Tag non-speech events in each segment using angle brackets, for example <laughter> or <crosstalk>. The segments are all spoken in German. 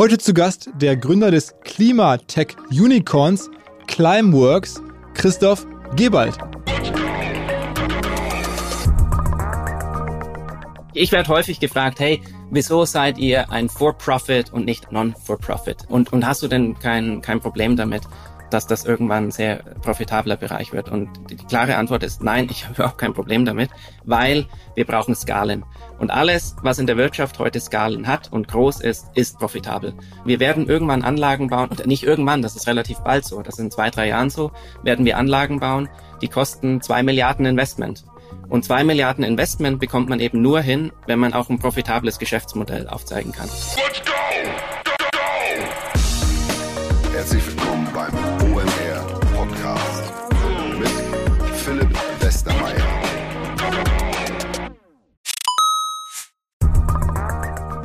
Heute zu Gast der Gründer des Klimatech Unicorns Climeworks, Christoph Gebald. Ich werde häufig gefragt, hey, wieso seid ihr ein For-Profit und nicht Non-For-Profit? Und, und hast du denn kein, kein Problem damit, dass das irgendwann ein sehr profitabler Bereich wird? Und die, klare Antwort ist nein, ich habe <laughs> überhaupt kein Problem damit, weil wir brauchen Skalen. Und alles, was in der Wirtschaft heute Skalen hat und groß ist, ist profitabel. Wir werden irgendwann Anlagen bauen, und nicht irgendwann, das ist relativ bald so, das in zwei, drei Jahren so, werden wir Anlagen bauen, die kosten zwei Milliarden Investment. Und zwei Milliarden Investment bekommt man eben nur hin, wenn man auch ein profitables Geschäftsmodell aufzeigen kann. Let's go!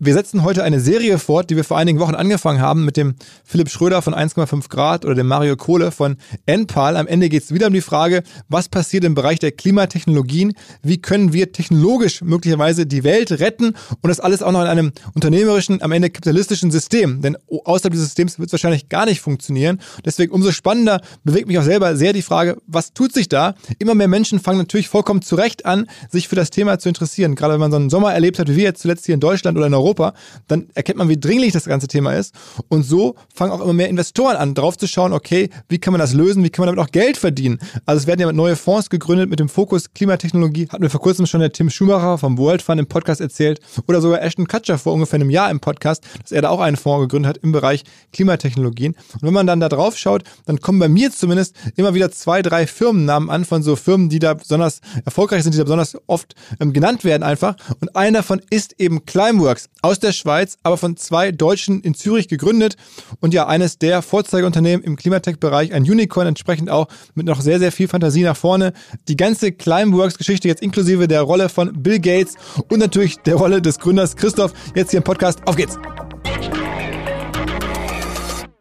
Wir setzen heute eine Serie fort, die wir vor einigen Wochen angefangen haben mit dem Philipp Schröder von 1,5 Grad oder dem Mario Kohle von Enpal. Am Ende geht es wieder um die Frage, was passiert im Bereich der Klimatechnologien? Wie können wir technologisch möglicherweise die Welt retten? Und das alles auch noch in einem unternehmerischen, am Ende kapitalistischen System. Denn außerhalb dieses Systems wird es wahrscheinlich gar nicht funktionieren. Deswegen umso spannender bewegt mich auch selber sehr die Frage, was tut sich da? Immer mehr Menschen fangen natürlich vollkommen zu Recht an, sich für das Thema zu interessieren. Gerade wenn man so einen Sommer erlebt hat, wie wir jetzt zuletzt hier in Deutschland oder in Europa Europa, dann erkennt man, wie dringlich das ganze Thema ist. Und so fangen auch immer mehr Investoren an, drauf zu schauen, okay, wie kann man das lösen, wie kann man damit auch Geld verdienen. Also es werden ja neue Fonds gegründet mit dem Fokus Klimatechnologie. Hatten wir vor kurzem schon der Tim Schumacher vom World Fund im Podcast erzählt oder sogar Ashton Kutcher vor ungefähr einem Jahr im Podcast, dass er da auch einen Fonds gegründet hat im Bereich Klimatechnologien. Und wenn man dann da drauf schaut, dann kommen bei mir zumindest immer wieder zwei, drei Firmennamen an von so Firmen, die da besonders erfolgreich sind, die da besonders oft ähm, genannt werden einfach. Und einer davon ist eben Climeworks aus der Schweiz, aber von zwei Deutschen in Zürich gegründet und ja eines der Vorzeigeunternehmen im Klimatech-Bereich, ein Unicorn entsprechend auch mit noch sehr, sehr viel Fantasie nach vorne. Die ganze Climeworks-Geschichte jetzt inklusive der Rolle von Bill Gates und natürlich der Rolle des Gründers Christoph jetzt hier im Podcast. Auf geht's!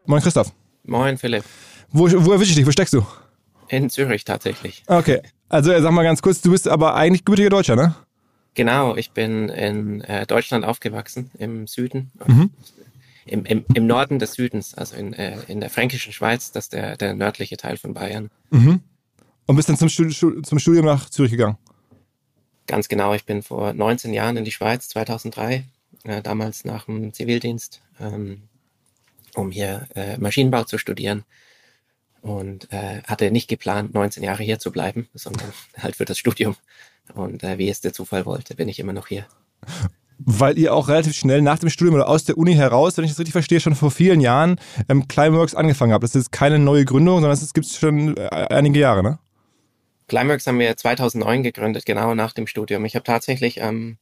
Moin Christoph. Moin Philipp. Wo, wo erwische ich dich? Wo steckst du? In Zürich tatsächlich. Okay. Also sag mal ganz kurz, du bist aber eigentlich gebürtiger Deutscher, ne? Genau, ich bin in äh, Deutschland aufgewachsen, im Süden, mhm. im, im, im Norden des Südens, also in, äh, in der fränkischen Schweiz, das ist der, der nördliche Teil von Bayern. Mhm. Und bist dann zum, Studium, zum Studium nach Zürich gegangen? Ganz genau, ich bin vor 19 Jahren in die Schweiz, 2003, äh, damals nach dem Zivildienst, ähm, um hier äh, Maschinenbau zu studieren und äh, hatte nicht geplant, 19 Jahre hier zu bleiben, sondern <laughs> halt für das Studium. Und äh, wie es der Zufall wollte, bin ich immer noch hier. Weil ihr auch relativ schnell nach dem Studium oder aus der Uni heraus, wenn ich das richtig verstehe, schon vor vielen Jahren ähm, Climeworks angefangen habt. Das ist keine neue Gründung, sondern es gibt schon äh, einige Jahre, ne? Climeworks haben wir 2009 gegründet, genau nach dem Studium. Ich habe tatsächlich ähm,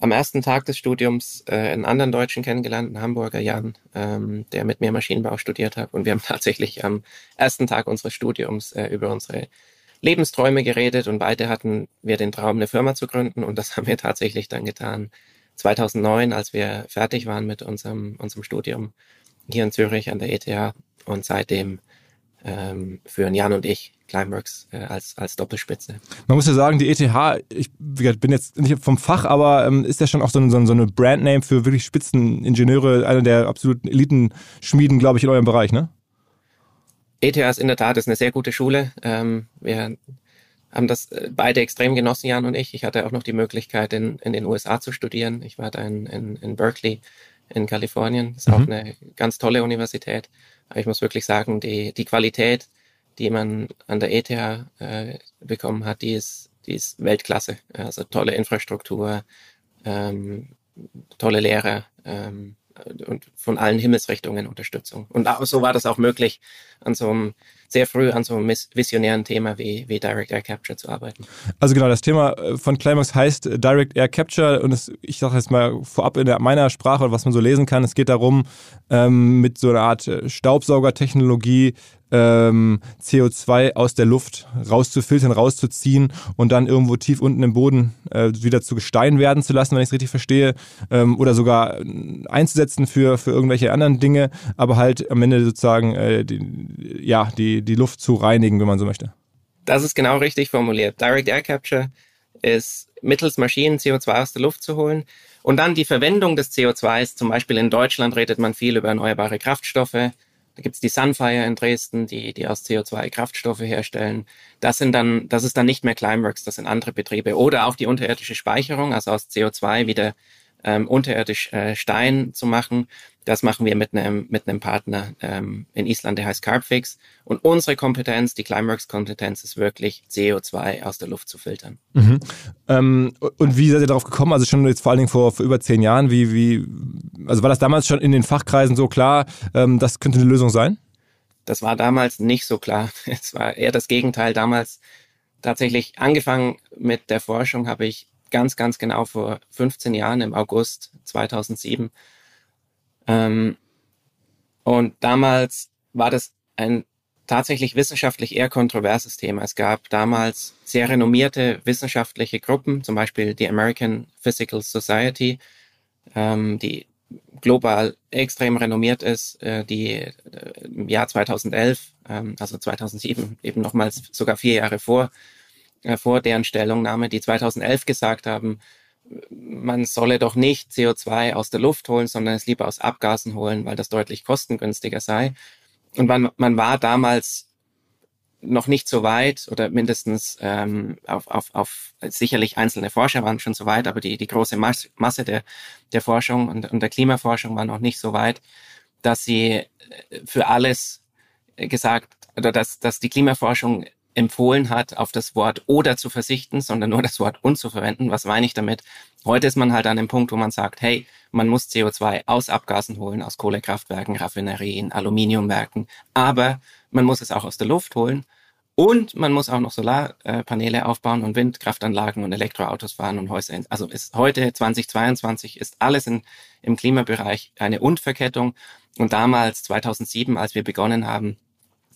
am ersten Tag des Studiums äh, einen anderen Deutschen kennengelernt, einen Hamburger Jan, ähm, der mit mir Maschinenbau studiert hat. Und wir haben <laughs> tatsächlich am ersten Tag unseres Studiums äh, über unsere Lebensträume geredet und beide hatten wir den Traum, eine Firma zu gründen und das <laughs> haben wir tatsächlich dann getan 2009, als wir fertig waren mit unserem, unserem Studium hier in Zürich an der ETH und seitdem ähm, führen Jan und ich Climeworks äh, als, als Doppelspitze. Man muss ja sagen, die ETH, ich bin jetzt nicht vom Fach, aber ähm, ist ja schon auch so eine, so eine Brandname für wirklich Spitzeningenieure, einer der absoluten Elitenschmieden, glaube ich, in eurem Bereich, ne? ETH ist in der Tat ist eine sehr gute Schule. Ähm, wir haben das äh, beide extrem genossen, Jan und ich. Ich hatte auch noch die Möglichkeit, in, in den USA zu studieren. Ich war da in, in, in Berkeley in Kalifornien. Das ist mhm. auch eine ganz tolle Universität. Aber ich muss wirklich sagen, die, die Qualität, die man an der ETH äh, bekommen hat, die ist, die ist Weltklasse. Also tolle Infrastruktur, ähm, tolle Lehrer ähm, und von allen Himmelsrichtungen Unterstützung. Und so war das auch möglich, an so einem sehr früh an so einem visionären Thema wie, wie Direct Air Capture zu arbeiten. Also genau, das Thema äh, von Climax heißt äh, Direct Air Capture und es, ich sage jetzt mal vorab in der, meiner Sprache, was man so lesen kann, es geht darum, ähm, mit so einer Art äh, Staubsaugertechnologie ähm, CO2 aus der Luft rauszufiltern, rauszuziehen und dann irgendwo tief unten im Boden äh, wieder zu Gestein werden zu lassen, wenn ich es richtig verstehe, ähm, oder sogar einzusetzen für, für irgendwelche anderen Dinge, aber halt am Ende sozusagen äh, die, ja, die, die Luft zu reinigen, wenn man so möchte. Das ist genau richtig formuliert. Direct Air Capture ist mittels Maschinen CO2 aus der Luft zu holen. Und dann die Verwendung des CO2s, zum Beispiel in Deutschland redet man viel über erneuerbare Kraftstoffe. Da gibt's die Sunfire in Dresden, die, die aus CO2 Kraftstoffe herstellen. Das sind dann, das ist dann nicht mehr Climeworks, das sind andere Betriebe. Oder auch die unterirdische Speicherung, also aus CO2 wieder ähm, unterirdisch äh, Stein zu machen. Das machen wir mit einem mit einem Partner ähm, in Island, der heißt Carbfix. Und unsere Kompetenz, die Climeworks-Kompetenz, ist wirklich CO2 aus der Luft zu filtern. Mhm. Ähm, und wie seid ihr darauf gekommen? Also schon jetzt vor allen Dingen vor, vor über zehn Jahren. Wie wie also war das damals schon in den Fachkreisen so klar, ähm, das könnte eine Lösung sein? Das war damals nicht so klar. <laughs> Es war eher das Gegenteil. Damals tatsächlich angefangen mit der Forschung habe ich ganz, ganz genau vor 15 Jahren im August 2007. Ähm, und damals war das ein tatsächlich wissenschaftlich eher kontroverses Thema. Es gab damals sehr renommierte wissenschaftliche Gruppen, zum Beispiel die American Physical Society, ähm, die global extrem renommiert ist, äh, die äh, im Jahr 2011, ähm, also 2007, eben nochmals sogar vier Jahre vor äh, vor deren Stellungnahme, die 2011 gesagt haben, man solle doch nicht CO2 aus der Luft holen, sondern es lieber aus Abgasen holen, weil das deutlich kostengünstiger sei. Und man, man war damals noch nicht so weit oder mindestens ähm, auf, auf, auf sicherlich einzelne Forscher waren schon so weit, aber die, die große Masse der, der Forschung und, und der Klimaforschung war noch nicht so weit, dass sie für alles gesagt oder dass, dass die Klimaforschung empfohlen hat, auf das Wort oder zu verzichten, sondern nur das Wort und zu verwenden. Was meine ich damit? Heute ist man halt an dem Punkt, wo man sagt, hey, man muss CO2 aus Abgasen holen, aus Kohlekraftwerken, Raffinerien, Aluminiumwerken, aber man muss es auch aus der Luft holen und man muss auch noch Solarpaneele aufbauen und Windkraftanlagen und Elektroautos fahren und Häuser. Also ist heute 2022 ist alles in, im Klimabereich eine Und-Verkettung. Und damals 2007, als wir begonnen haben,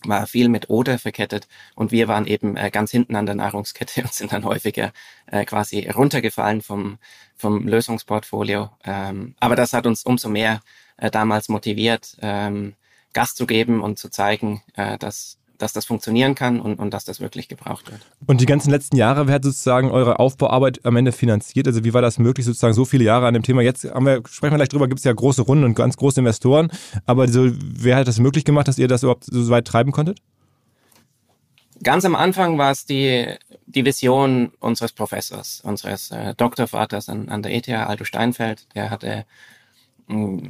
war viel mit Oder verkettet und wir waren eben äh, ganz hinten an der Nahrungskette und sind dann häufiger äh, quasi runtergefallen vom, vom Lösungsportfolio. Ähm, aber das hat uns umso mehr äh, damals motiviert, ähm, Gas zu geben und zu zeigen, äh, dass dass das funktionieren kann und, und dass das wirklich gebraucht wird. Und die ganzen letzten Jahre, wer hat sozusagen eure Aufbauarbeit am Ende finanziert? Also wie war das möglich, sozusagen so viele Jahre an dem Thema? Jetzt wir, sprechen wir gleich drüber, gibt es ja große Runden und ganz große Investoren. Aber so, wer hat das möglich gemacht, dass ihr das überhaupt so weit treiben konntet? Ganz am Anfang war es die, die Vision unseres Professors, unseres äh, Doktorvaters an, an der ETH, Aldo Steinfeld. Der hatte mh,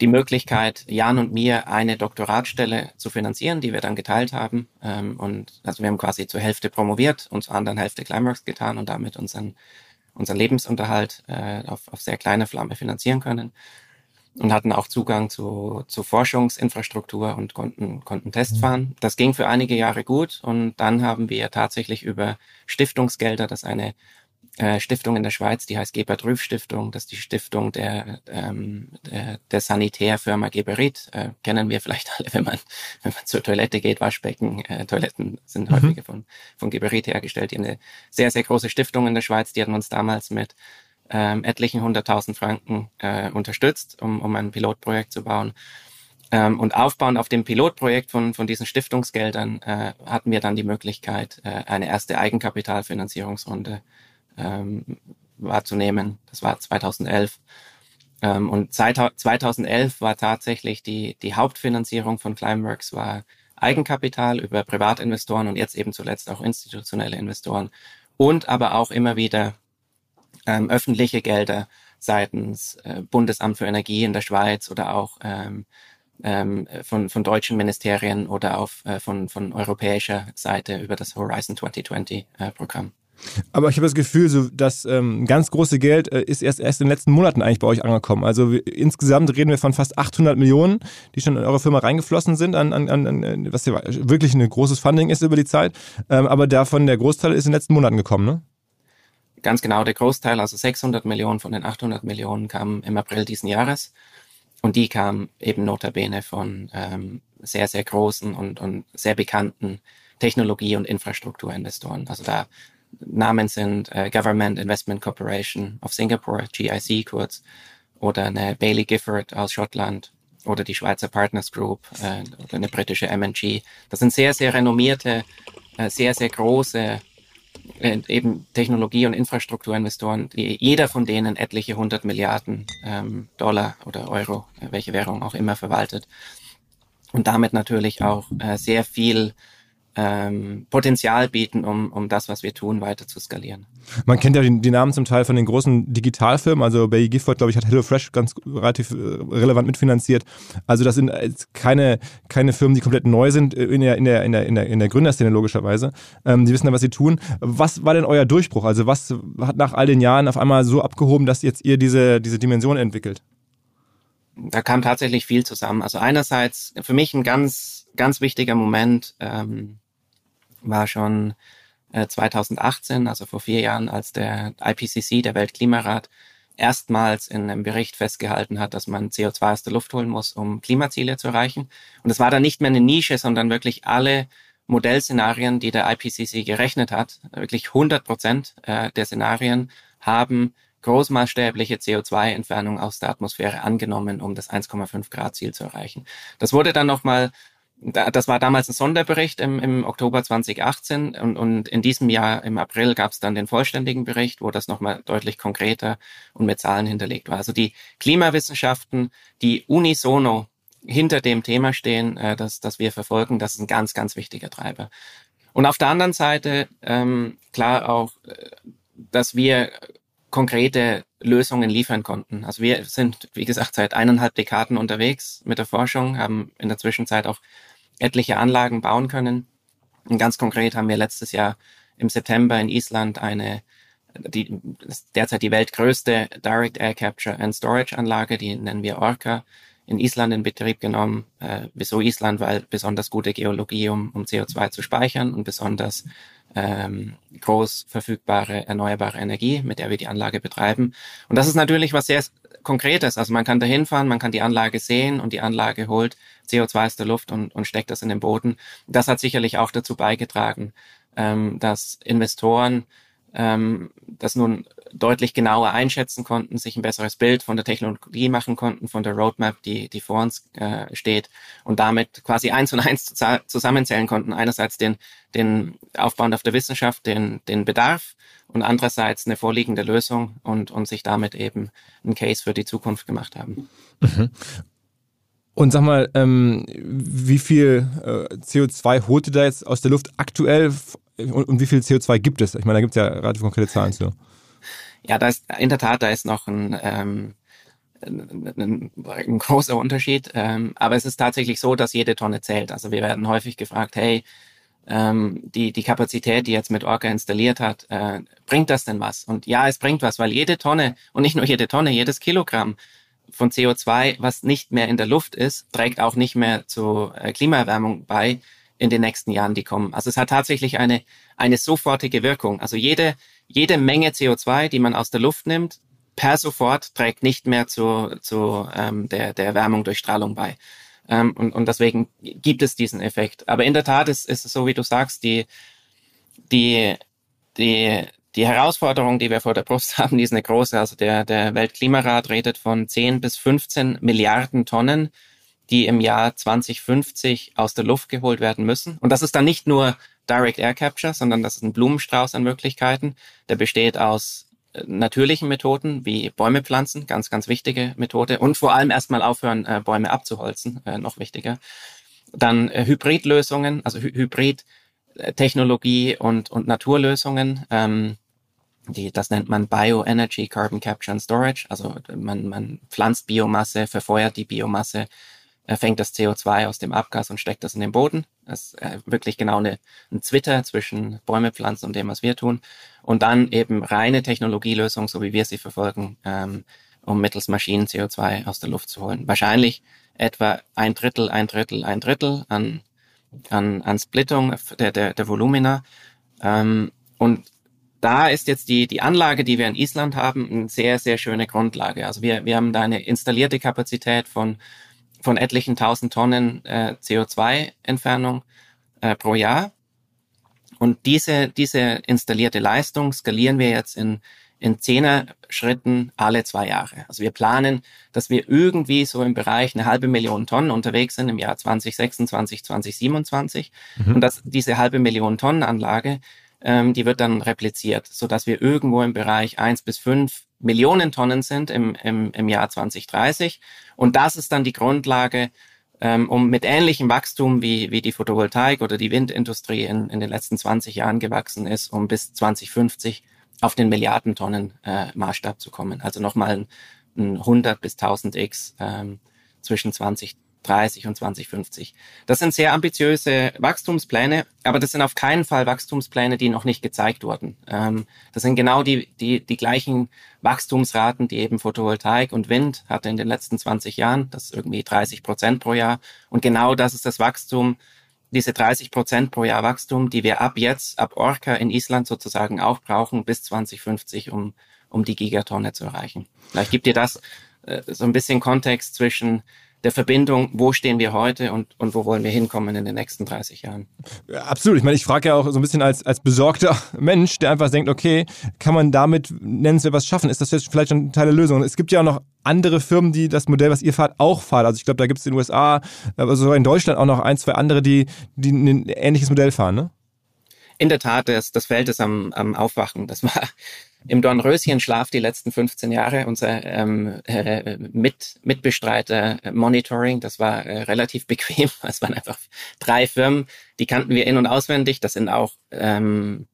die Möglichkeit, Jan und mir eine Doktoratstelle zu finanzieren, die wir dann geteilt haben. Ähm, und also wir haben quasi zur Hälfte promoviert und zur anderen Hälfte Climeworks getan und damit unseren, unseren Lebensunterhalt äh, auf, auf sehr kleine Flamme finanzieren können. Und hatten auch Zugang zu, zu Forschungsinfrastruktur und konnten, konnten Tests mhm. fahren. Das ging für einige Jahre gut und dann haben wir tatsächlich über Stiftungsgelder, das eine äh, Stiftung in der Schweiz, die heißt Gebert Rüff Stiftung. Das ist die Stiftung der, ähm, der, der Sanitärfirma Geberit. Äh, kennen wir vielleicht alle, wenn man, wenn man zur Toilette geht, Waschbecken, äh, Toiletten sind mhm. häufig von, von Geberit hergestellt. Die haben eine sehr, sehr große Stiftung in der Schweiz. Die hatten uns damals mit ähm, etlichen hunderttausend Franken äh, unterstützt, um, um ein Pilotprojekt zu bauen. Ähm, und aufbauend auf dem Pilotprojekt von, von diesen Stiftungsgeldern äh, hatten wir dann die Möglichkeit, äh, eine erste Eigenkapitalfinanzierungsrunde ähm, wahrzunehmen. Das war 2011. Ähm, und 2011 war tatsächlich die, die Hauptfinanzierung von Climeworks war Eigenkapital über Privatinvestoren und jetzt eben zuletzt auch institutionelle Investoren und aber auch immer wieder ähm, öffentliche Gelder seitens äh, Bundesamt für Energie in der Schweiz oder auch ähm, ähm, von, von deutschen Ministerien oder auch äh, von, von europäischer Seite über das Horizon 2020 äh, Programm. Aber ich habe das Gefühl, so das ähm, ganz große Geld äh, ist erst, erst in den letzten Monaten eigentlich bei euch angekommen. Also wir, insgesamt reden wir von fast 800 Millionen, die schon in eure Firma reingeflossen sind, an, an, an was ja wirklich ein großes Funding ist über die Zeit. Ähm, aber davon der Großteil ist in den letzten Monaten gekommen, ne? Ganz genau, der Großteil, also 600 Millionen von den 800 Millionen kamen im April diesen Jahres. Und die kamen eben notabene von ähm, sehr, sehr großen und, und sehr bekannten Technologie- und Infrastrukturinvestoren. Also da Namen sind äh, Government Investment Corporation of Singapore, GIC kurz, oder eine Bailey Gifford aus Schottland oder die Schweizer Partners Group äh, oder eine britische M&G. Das sind sehr, sehr renommierte, äh, sehr, sehr große äh, eben Technologie- und Infrastrukturinvestoren, die jeder von denen etliche hundert Milliarden ähm, Dollar oder Euro, äh, welche Währung auch immer verwaltet. Und damit natürlich auch äh, sehr viel ähm, Potenzial bieten, um, um das, was wir tun, weiter zu skalieren. Man kennt ja die, die Namen zum Teil von den großen Digitalfirmen, also Bay Gifford, glaube ich, hat HelloFresh ganz relativ äh, relevant mitfinanziert. Also das sind keine, keine Firmen, die komplett neu sind in der, in der, in der, in der, in der Gründerszene logischerweise. Ähm, die wissen ja, was sie tun. Was war denn euer Durchbruch? Also was hat nach all den Jahren auf einmal so abgehoben, dass jetzt ihr diese, diese Dimension entwickelt? Da kam tatsächlich viel zusammen. Also einerseits für mich ein ganz, ganz wichtiger Moment, ähm, war schon äh, 2018, also vor vier Jahren, als der IPCC, der Weltklimarat, erstmals in einem Bericht festgehalten hat, dass man CO2 aus der Luft holen muss, um Klimaziele zu erreichen. Und es war dann nicht mehr eine Nische, sondern wirklich alle Modellszenarien, die der IPCC gerechnet hat, wirklich 100 Prozent äh, der Szenarien haben großmaßstäbliche CO2-Entfernung aus der Atmosphäre angenommen, um das 1,5 Grad Ziel zu erreichen. Das wurde dann nochmal das war damals ein Sonderbericht im, im Oktober 2018 und, und in diesem Jahr im April gab es dann den vollständigen Bericht, wo das nochmal deutlich konkreter und mit Zahlen hinterlegt war. Also die Klimawissenschaften, die unisono hinter dem Thema stehen, äh, das, das wir verfolgen, das ist ein ganz, ganz wichtiger Treiber. Und auf der anderen Seite ähm, klar auch, äh, dass wir konkrete Lösungen liefern konnten. Also wir sind, wie gesagt, seit eineinhalb Dekaden unterwegs mit der Forschung, haben in der Zwischenzeit auch etliche Anlagen bauen können. Und ganz konkret haben wir letztes Jahr im September in Island eine, die, derzeit die weltgrößte Direct Air Capture and Storage Anlage, die nennen wir Orca, in Island in Betrieb genommen. Äh, wieso Island? Weil besonders gute Geologie, um, um CO2 zu speichern und besonders ähm, groß verfügbare erneuerbare Energie, mit der wir die Anlage betreiben. Und das ist natürlich was sehr Konkretes. Also man kann da hinfahren, man kann die Anlage sehen und die Anlage holt CO2 aus der Luft und, und steckt das in den Boden. Das hat sicherlich auch dazu beigetragen, ähm, dass Investoren ähm, das nun deutlich genauer einschätzen konnten, sich ein besseres Bild von der Technologie machen konnten, von der Roadmap, die, die vor uns äh, steht und damit quasi eins und eins zusammenzählen konnten. Einerseits den, den Aufbau auf der Wissenschaft, den, den Bedarf und andererseits eine vorliegende Lösung und, und sich damit eben einen Case für die Zukunft gemacht haben. Mhm. Und sag mal, ähm, wie viel äh, CO2 holt ihr da jetzt aus der Luft aktuell und, und wie viel CO2 gibt es? Ich meine, da gibt es ja relativ konkrete Zahlen zu. Ja, da ist in der Tat, da ist noch ein, ähm, ein, ein großer Unterschied. Ähm, aber es ist tatsächlich so, dass jede Tonne zählt. Also wir werden häufig gefragt, hey, ähm, die, die Kapazität, die jetzt mit Orca installiert hat, äh, bringt das denn was? Und ja, es bringt was, weil jede Tonne und nicht nur jede Tonne, jedes Kilogramm von CO2, was nicht mehr in der Luft ist, trägt auch nicht mehr zur äh, Klimaerwärmung bei in den nächsten Jahren, die kommen. Also es hat tatsächlich eine, eine sofortige Wirkung. Also jede, jede Menge CO2, die man aus der Luft nimmt, per sofort trägt nicht mehr zu, zu ähm, der, der Erwärmung durch Strahlung bei. Ähm, und, und deswegen gibt es diesen Effekt. Aber in der Tat ist, ist es so, wie du sagst, die, die, die die Herausforderung, die wir vor der Brust <laughs> haben, die ist eine große. Also der, der Weltklimarat redet von 10 bis 15 Milliarden Tonnen, die im Jahr 2050 aus der Luft geholt werden müssen. Und das ist dann nicht nur Direct Air Capture, sondern das ist ein Blumenstrauß an Möglichkeiten. Der besteht aus äh, natürlichen Methoden wie Bäume pflanzen, ganz, ganz wichtige Methode. Und vor allem erstmal aufhören, äh, Bäume abzuholzen, äh, noch wichtiger. Dann Hybridlösungen, also Hybrid-Technologie und, und Naturlösungen. Ähm, die, das nennt man Bioenergy Carbon Capture and Storage. Also man, man pflanzt Biomasse, verfeuert die Biomasse, fängt das CO2 aus dem Abgas und steckt das in den Boden. Das ist äh, wirklich genau eine, ein Zwitter zwischen Bäume pflanzen und dem, was wir tun. Und dann eben reine Technologielösung, so wie wir sie verfolgen, ähm, um mittels Maschinen CO2 aus der Luft zu holen. Wahrscheinlich etwa ein Drittel, ein Drittel, ein Drittel an, an, an Splittung der, der, der Volumina. Ähm, und da ist jetzt die, die Anlage, die wir in Island haben, eine sehr, sehr schöne Grundlage. Also wir, wir haben da eine installierte Kapazität von, von etlichen tausend Tonnen äh, CO2-Entfernung äh, pro Jahr. Und diese, diese installierte Leistung skalieren wir jetzt in, in zehner Schritten alle zwei Jahre. Also wir planen, dass wir irgendwie so im Bereich eine halbe Million Tonnen unterwegs sind im Jahr 2026, 2027. Mhm. Und dass diese halbe Million Tonnen Anlage ähm, die wird dann repliziert, so dass wir irgendwo im Bereich eins bis fünf Millionen Tonnen sind im, im, im Jahr 2030. Und das ist dann die Grundlage, ähm, um mit ähnlichem Wachstum wie, wie die Photovoltaik oder die Windindustrie in, in den letzten 20 Jahren gewachsen ist, um bis 2050 auf den Milliardentonnen äh, Maßstab zu kommen. Also nochmal ein, ein 100 bis 1000 x ähm, zwischen 20 2030 und 2050. Das sind sehr ambitiöse Wachstumspläne, aber das sind auf keinen Fall Wachstumspläne, die noch nicht gezeigt wurden. Ähm, das sind genau die, die, die gleichen Wachstumsraten, die eben Photovoltaik und Wind hatte in den letzten 20 Jahren. Das ist irgendwie 30 Prozent pro Jahr. Und genau das ist das Wachstum, diese 30 Prozent pro Jahr Wachstum, die wir ab jetzt, ab Orca in Island sozusagen auch brauchen bis 2050, um, um die Gigatonne zu erreichen. Vielleicht gibt dir das äh, so ein bisschen Kontext zwischen der Verbindung, wo stehen wir heute und, und wo wollen wir hinkommen in den nächsten 30 Jahren. Ja, absolut. Ich meine, ich frage ja auch so ein bisschen als, als besorgter <laughs> Mensch, der einfach denkt, okay, kann man damit nennenswert was schaffen? Ist das jetzt vielleicht schon Teil der Lösung? Es gibt ja auch noch andere Firmen, die das Modell, was ihr fahrt, auch fahren. Also ich glaube, da gibt es in den USA, also in Deutschland auch noch ein, zwei andere, die, die ein ähnliches Modell fahren, ne? In der Tat, das, das Feld ist am, am Aufwachen. Das war im Dornröschenschlaf die letzten 15 Jahre unser ähm, äh, Mit, Mitbestreiter äh, Monitoring. Das war äh, relativ <laughs> bequem. Es waren einfach drei Firmen, die kannten wir in- und auswendig. Das sind auch ähm,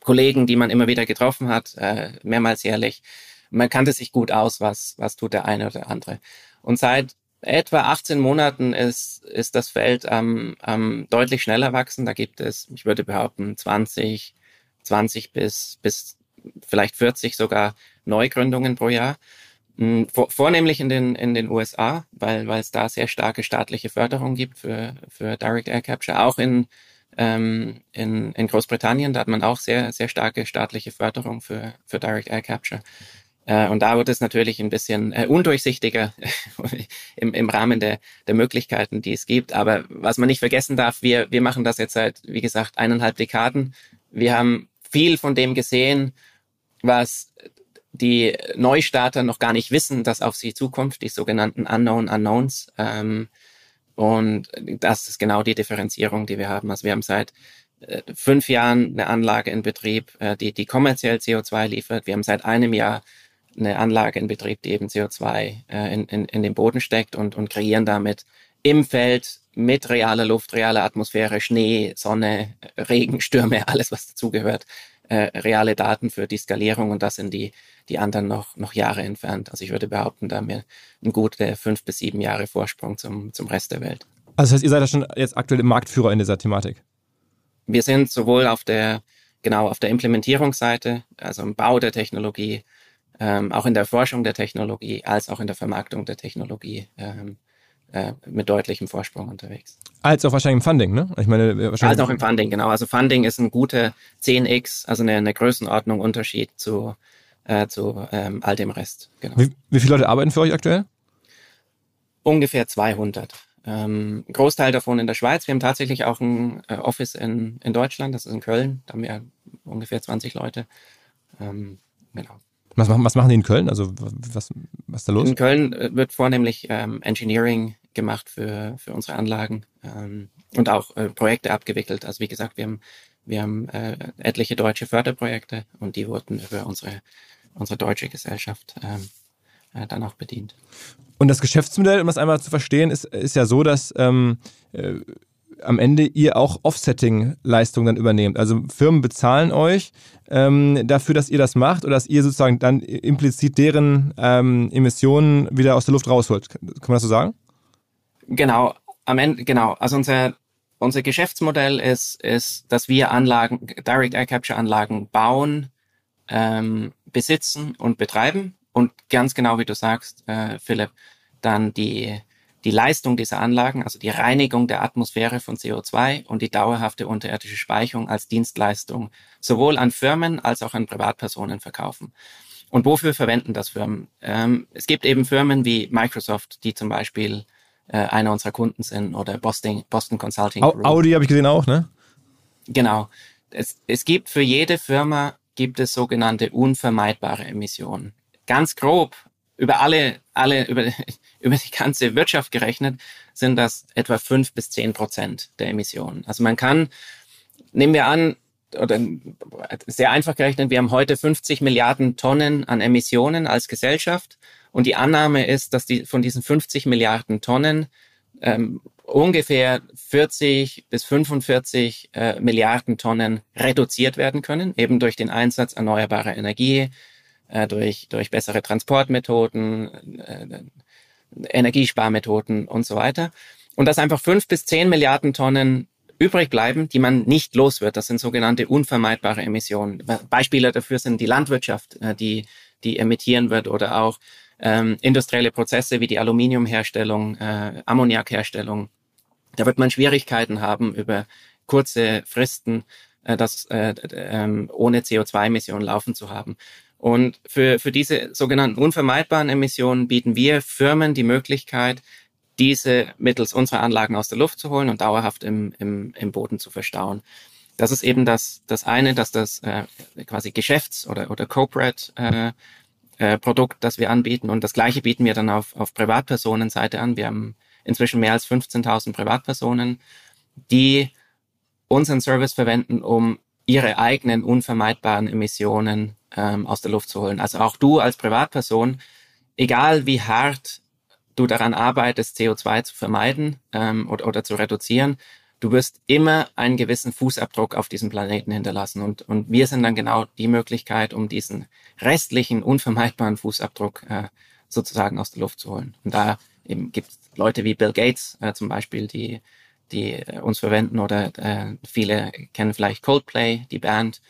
Kollegen, die man immer wieder getroffen hat, äh, mehrmals jährlich. Man kannte sich gut aus, was, was tut der eine oder andere. Und seit etwa 18 Monaten ist, ist das Feld am ähm, deutlich schneller wachsen. Da gibt es, ich würde behaupten, 20, 20 bis, bis vielleicht 40 sogar Neugründungen pro Jahr. Hm, vor, vornehmlich in den, in den USA, weil, weil es da sehr starke staatliche Förderung gibt für, für Direct Air Capture. Auch in, ähm, in, in Großbritannien, da hat man auch sehr, sehr starke staatliche Förderung für, für Direct Air Capture. Äh, und da wird es natürlich ein bisschen äh, undurchsichtiger <laughs> im, im Rahmen der, der Möglichkeiten, die es gibt. Aber was man nicht vergessen darf, wir, wir machen das jetzt seit, wie gesagt, eineinhalb Dekaden. Wir haben viel von dem gesehen, was die Neustarter noch gar nicht wissen, dass auf sie zukommt, die sogenannten Unknown Unknowns. Ähm, und das ist genau die Differenzierung, die wir haben. Also wir haben seit äh, fünf Jahren eine Anlage in Betrieb, äh, die, die kommerziell CO2 liefert. Wir haben seit einem Jahr eine Anlage in Betrieb, die eben CO2 äh, in, in, in den Boden steckt und, und kreieren damit im Feld mit realer Luft, realer Atmosphäre, Schnee, Sonne, Regen, Stürme, <laughs> alles was dazugehört, äh, reale Daten für die Skalierung und das sind die, die anderen noch, noch Jahre entfernt. Also ich würde behaupten, da haben wir einen guten fünf bis sieben Jahre Vorsprung zum, zum Rest der Welt. Also das heißt, ihr seid ja schon jetzt aktuell im Marktführer in dieser Thematik? Wir sind sowohl auf der, genau, auf der Implementierungsseite, also im Bau der Technologie, ähm, auch in der Forschung der Technologie, als auch in der Vermarktung der Technologie ähm, äh, mit deutlichem Vorsprung unterwegs. Als auch wahrscheinlich im Funding, ne? Ich meine, wahrscheinlich als auch im Funding, genau. Also Funding ist ein guter 10x, also eine, eine Größenordnung Unterschied zu, äh, zu ähm, all dem Rest. Genau. Wie, wie viele Leute arbeiten für euch aktuell? Ungefähr 200 Ähm, Großteil davon in der Schweiz. Wir haben tatsächlich auch ein äh, Office in, in Deutschland, das ist in Köln. Da haben wir ungefähr 20 Leute. Ähm, genau. Was machen, was machen die in Köln? Also was, was ist da los? In Köln äh, wird vornehmlich ähm, Engineering gemacht für, für unsere Anlagen ähm, und auch äh, Projekte abgewickelt. Also wie gesagt, wir haben, wir haben äh, etliche deutsche Förderprojekte und die wurden über unsere, unsere deutsche Gesellschaft ähm, äh, dann auch bedient. Und das Geschäftsmodell, um das einmal zu verstehen, ist, ist ja so, dass ähm, äh, am Ende ihr auch Offsetting-Leistungen dann übernehmt. Also Firmen bezahlen euch ähm, dafür, dass ihr das macht oder dass ihr sozusagen dann implizit deren ähm, Emissionen wieder aus der Luft rausholt. Kann man das so sagen? Genau, am Ende, genau. Also unser, unser Geschäftsmodell ist, ist, dass wir Anlagen, Direct Air Capture Anlagen bauen, ähm, besitzen und betreiben und ganz genau wie du sagst, äh, Philipp, dann die, die Leistung dieser Anlagen, also die Reinigung der Atmosphäre von CO2 und die dauerhafte unterirdische Speicherung als Dienstleistung sowohl an Firmen als auch an Privatpersonen verkaufen. Und wofür verwenden das Firmen? Ähm, es gibt eben Firmen wie Microsoft, die zum Beispiel äh, einer unserer Kunden sind oder Boston, Boston Consulting Group. Audi habe ich gesehen auch, ne? Genau. Es, es gibt für jede Firma gibt es sogenannte unvermeidbare Emissionen. Ganz grob über alle, alle, über, <laughs> über die ganze Wirtschaft gerechnet sind das etwa fünf bis zehn Prozent der Emissionen. Also man kann, nehmen wir an, oder sehr einfach gerechnet, wir haben heute 50 Milliarden Tonnen an Emissionen als Gesellschaft und die Annahme ist, dass die von diesen 50 Milliarden Tonnen ähm, ungefähr 40 bis 45 äh, Milliarden Tonnen reduziert werden können, eben durch den Einsatz erneuerbarer Energie, äh, durch, durch bessere Transportmethoden, äh, Energiesparmethoden und so weiter. Und dass einfach fünf bis zehn Milliarden Tonnen übrig bleiben, die man nicht los wird. Das sind sogenannte unvermeidbare Emissionen. Beispiele dafür sind die Landwirtschaft, äh, die, die emittieren wird oder auch ähm, industrielle Prozesse wie die Aluminiumherstellung, äh, Ammoniakherstellung. Da wird man Schwierigkeiten haben, über kurze Fristen äh, das äh, äh, ohne CO2-Emissionen laufen zu haben. Und für, für diese sogenannten unvermeidbaren Emissionen bieten wir Firmen die Möglichkeit, diese mittels unserer Anlagen aus der Luft zu holen und dauerhaft im, im, im Boden zu verstauen. Das ist eben das, das eine, dass das äh, quasi Geschäfts- oder, oder Corporate äh, äh, Produkt, das wir anbieten. Und das gleiche bieten wir dann auf, auf Privatpersonenseite an. Wir haben inzwischen mehr als 15.000 Privatpersonen, die unseren Service verwenden, um ihre eigenen unvermeidbaren Emissionen ähm, aus der Luft zu holen. Also auch du als Privatperson, egal wie hart du daran arbeitest, CO2 zu vermeiden ähm, oder, oder zu reduzieren, du wirst immer einen gewissen Fußabdruck auf diesem Planeten hinterlassen. Und, und wir sind dann genau die Möglichkeit, um diesen restlichen, unvermeidbaren Fußabdruck äh, sozusagen aus der Luft zu holen. Und da gibt es Leute wie Bill Gates äh, zum Beispiel, die, die uns verwenden oder äh, viele kennen vielleicht Coldplay, die Band,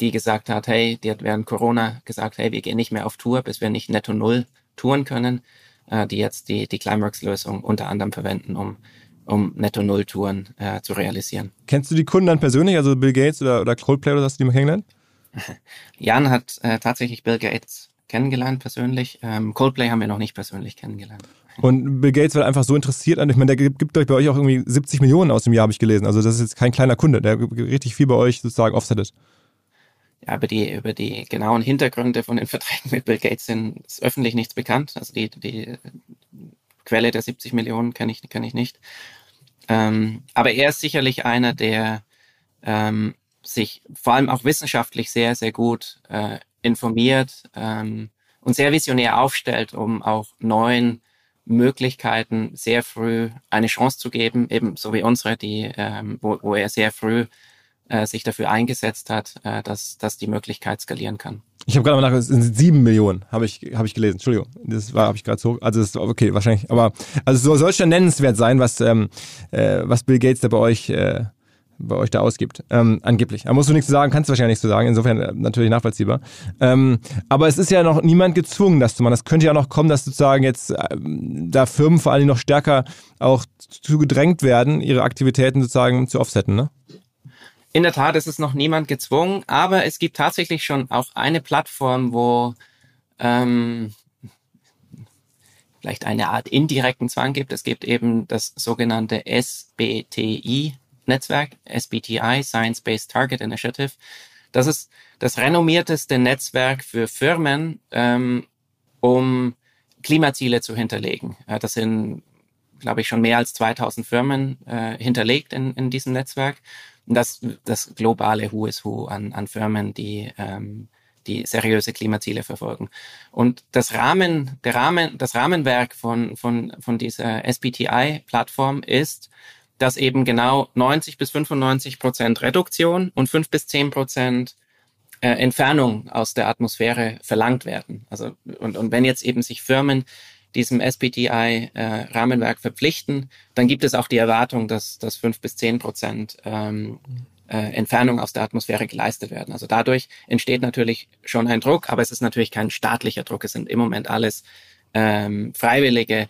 die gesagt hat, hey, die hat während Corona gesagt, hey, wir gehen nicht mehr auf Tour, bis wir nicht netto null touren können, äh, die jetzt die, die Climeworks-Lösung unter anderem verwenden, um um Netto-Null-Touren äh, zu realisieren. Kennst du die Kunden dann persönlich, also Bill Gates oder, oder Coldplay oder hast du die mal kennengelernt? <laughs> Jan hat äh, tatsächlich Bill Gates kennengelernt persönlich. Ähm, Coldplay haben wir noch nicht persönlich kennengelernt. Und Bill Gates war einfach so interessiert an, ich meine, der gibt, gibt euch bei euch auch irgendwie 70 Millionen aus dem Jahr, habe ich gelesen. Also das ist jetzt kein kleiner Kunde, der richtig viel bei euch sozusagen offsettet. Ja, über die, über die genauen Hintergründe von den <laughs> Verträgen mit Bill Gates sind ist öffentlich nichts bekannt. Also die, die Quelle der 70 Millionen kenne ich, kenn ich nicht. Ähm, aber er ist sicherlich einer, der ähm, sich vor allem auch wissenschaftlich sehr, sehr gut äh, informiert ähm, und sehr visionär aufstellt, um auch neuen Möglichkeiten sehr früh eine Chance zu geben, eben so wie unsere, die, ähm, wo, wo er sehr früh äh, sich dafür eingesetzt hat, äh, dass, dass die Möglichkeit skalieren kann. Ich habe gerade mal nach, es sind sieben Millionen, habe ich, hab ich gelesen. Entschuldigung, das war, habe ich gerade so, also das ist okay, wahrscheinlich, aber also so soll schon nennenswert sein, was, ähm, äh, was Bill Gates da bei euch, äh, bei euch da ausgibt, ähm, angeblich. Da musst du nichts sagen, kannst du wahrscheinlich nichts zu sagen, insofern äh, natürlich nachvollziehbar. Ähm, aber es ist ja noch niemand gezwungen, das zu machen. Das könnte ja noch kommen, dass sozusagen jetzt ähm, da Firmen vor allem noch stärker auch zu gedrängt werden, ihre Aktivitäten sozusagen zu offsetten, ne? In der Tat ist es noch niemand gezwungen, aber es gibt tatsächlich schon auch eine Plattform, wo ähm, vielleicht eine Art indirekten Zwang gibt. Es gibt eben das sogenannte SBTI-Netzwerk, SBTI, Science-Based Target Initiative. Das ist das renommierteste Netzwerk für Firmen, ähm, um Klimaziele zu hinterlegen. Äh, das sind, glaube ich, schon mehr als 2000 Firmen äh, hinterlegt in, in diesem Netzwerk. Das, das globale Who is Who an, an Firmen, die, ähm, die seriöse Klimaziele verfolgen. Und das Rahmen, der Rahmen, das Rahmenwerk von, von, von dieser SBTI-Plattform ist, dass eben genau 90 bis 95 Prozent Reduktion und 5 bis 10 Prozent äh, Entfernung aus der Atmosphäre verlangt werden. Also und, und wenn jetzt eben sich Firmen diesem SBTI-Rahmenwerk äh, verpflichten, dann gibt es auch die Erwartung, dass, dass 5 bis 10 Prozent ähm, äh, Entfernung aus der Atmosphäre geleistet werden. Also dadurch entsteht natürlich schon ein Druck, aber es ist natürlich kein staatlicher Druck. Es sind im Moment alles ähm, freiwillige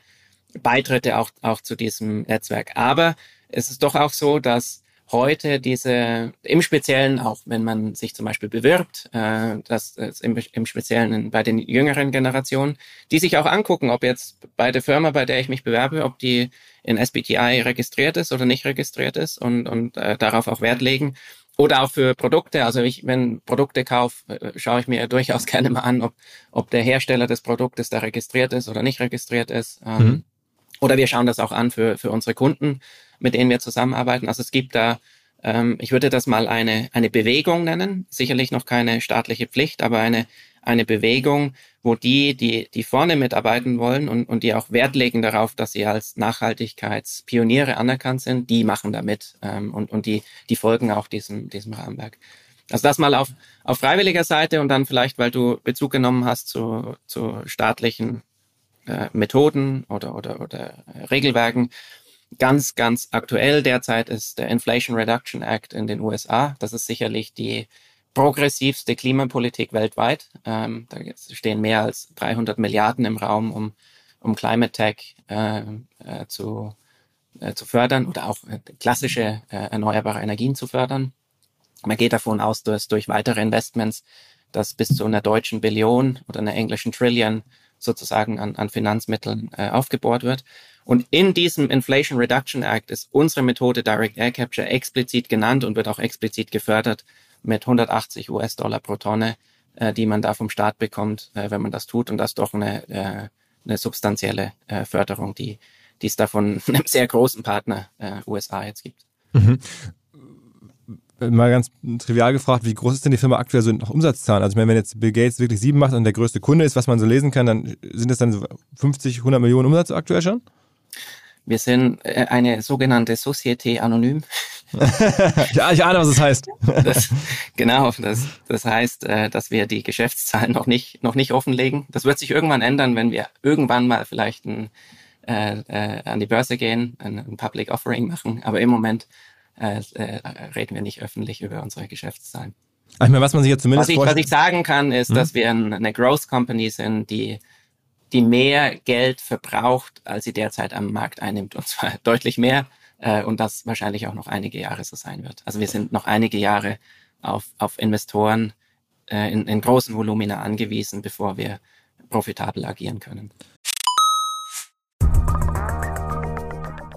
Beitritte auch, auch zu diesem Netzwerk. Aber es ist doch auch so, dass heute diese, im Speziellen auch, wenn man sich zum Beispiel bewirbt, äh, das, das im, im Speziellen bei den jüngeren Generationen, die sich auch angucken, ob jetzt bei der Firma, bei der ich mich bewerbe, ob die in SBTI registriert ist oder nicht registriert ist und, und äh, darauf auch Wert legen. Oder auch für Produkte. Also ich, wenn Produkte kaufe, äh, schaue ich mir durchaus <laughs> gerne mal an, ob, ob der Hersteller des Produktes da registriert ist oder nicht registriert ist. Ähm, mhm. Oder wir schauen das auch an für, für unsere Kunden, mit denen wir zusammenarbeiten. Also es gibt da, ähm, ich würde das mal eine, eine Bewegung nennen, sicherlich noch keine staatliche Pflicht, aber eine, eine Bewegung, wo die, die, die vorne mitarbeiten wollen und, und die auch Wert legen darauf, dass sie als Nachhaltigkeitspioniere anerkannt sind, die machen da mit ähm, und, und die, die folgen auch diesem, diesem Rahmenwerk. Also das mal auf, auf freiwilliger Seite und dann vielleicht, weil du Bezug genommen hast zu, zu staatlichen äh, Methoden oder, oder, oder Regelwerken. Ganz, ganz aktuell derzeit ist der Inflation Reduction Act in den USA. Das ist sicherlich die progressivste Klimapolitik weltweit. Ähm, da stehen mehr als 300 Milliarden im Raum, um, um Climate Tech äh, äh, zu, äh, zu fördern oder auch äh, klassische äh, erneuerbare Energien zu fördern. Man geht davon aus, dass durch weitere Investments, dass bis zu einer deutschen Billion oder einer englischen Trillion sozusagen an, an Finanzmitteln äh, aufgebohrt wird. Und in diesem Inflation Reduction Act ist unsere Methode Direct Air Capture explizit genannt und wird auch explizit gefördert mit 180 US-Dollar pro Tonne, äh, die man da vom Staat bekommt, äh, wenn man das tut. Und das ist doch eine, äh, eine substanzielle äh, Förderung, die, es da von <laughs> einem sehr großen Partner äh, USA jetzt gibt. Mhm mal ganz trivial gefragt, wie groß ist denn die Firma aktuell so noch Umsatzzahlen? Also ich meine, wenn jetzt Bill Gates wirklich sieben macht und der größte Kunde ist, was man so lesen kann, dann sind das dann so 50, 100 Millionen Umsatz aktuell schon? Wir sind äh, eine sogenannte Société Anonym. <laughs> ja, ich ahne, was es das heißt. das, genau, das, das heißt, äh, dass wir die Geschäftszahlen noch nicht, noch nicht offenlegen. Das wird sich irgendwann ändern, wenn wir irgendwann mal vielleicht ein, äh, äh, an die Börse gehen, ein, ein Public Offering machen. Aber im Moment äh, reden wir nicht öffentlich über unsere Geschäftszahlen. Ich meine, was man sich jetzt zumindest was ich, was ich sagen kann, ist, hm? dass wir eine Growth Company sind, die die mehr Geld verbraucht, als sie derzeit am Markt einnimmt, und zwar <laughs> deutlich mehr, äh, und das wahrscheinlich auch noch einige Jahre so sein wird. Also wir sind noch einige Jahre auf, auf Investoren äh, in, in großen Volumina angewiesen, bevor wir profitabel agieren können.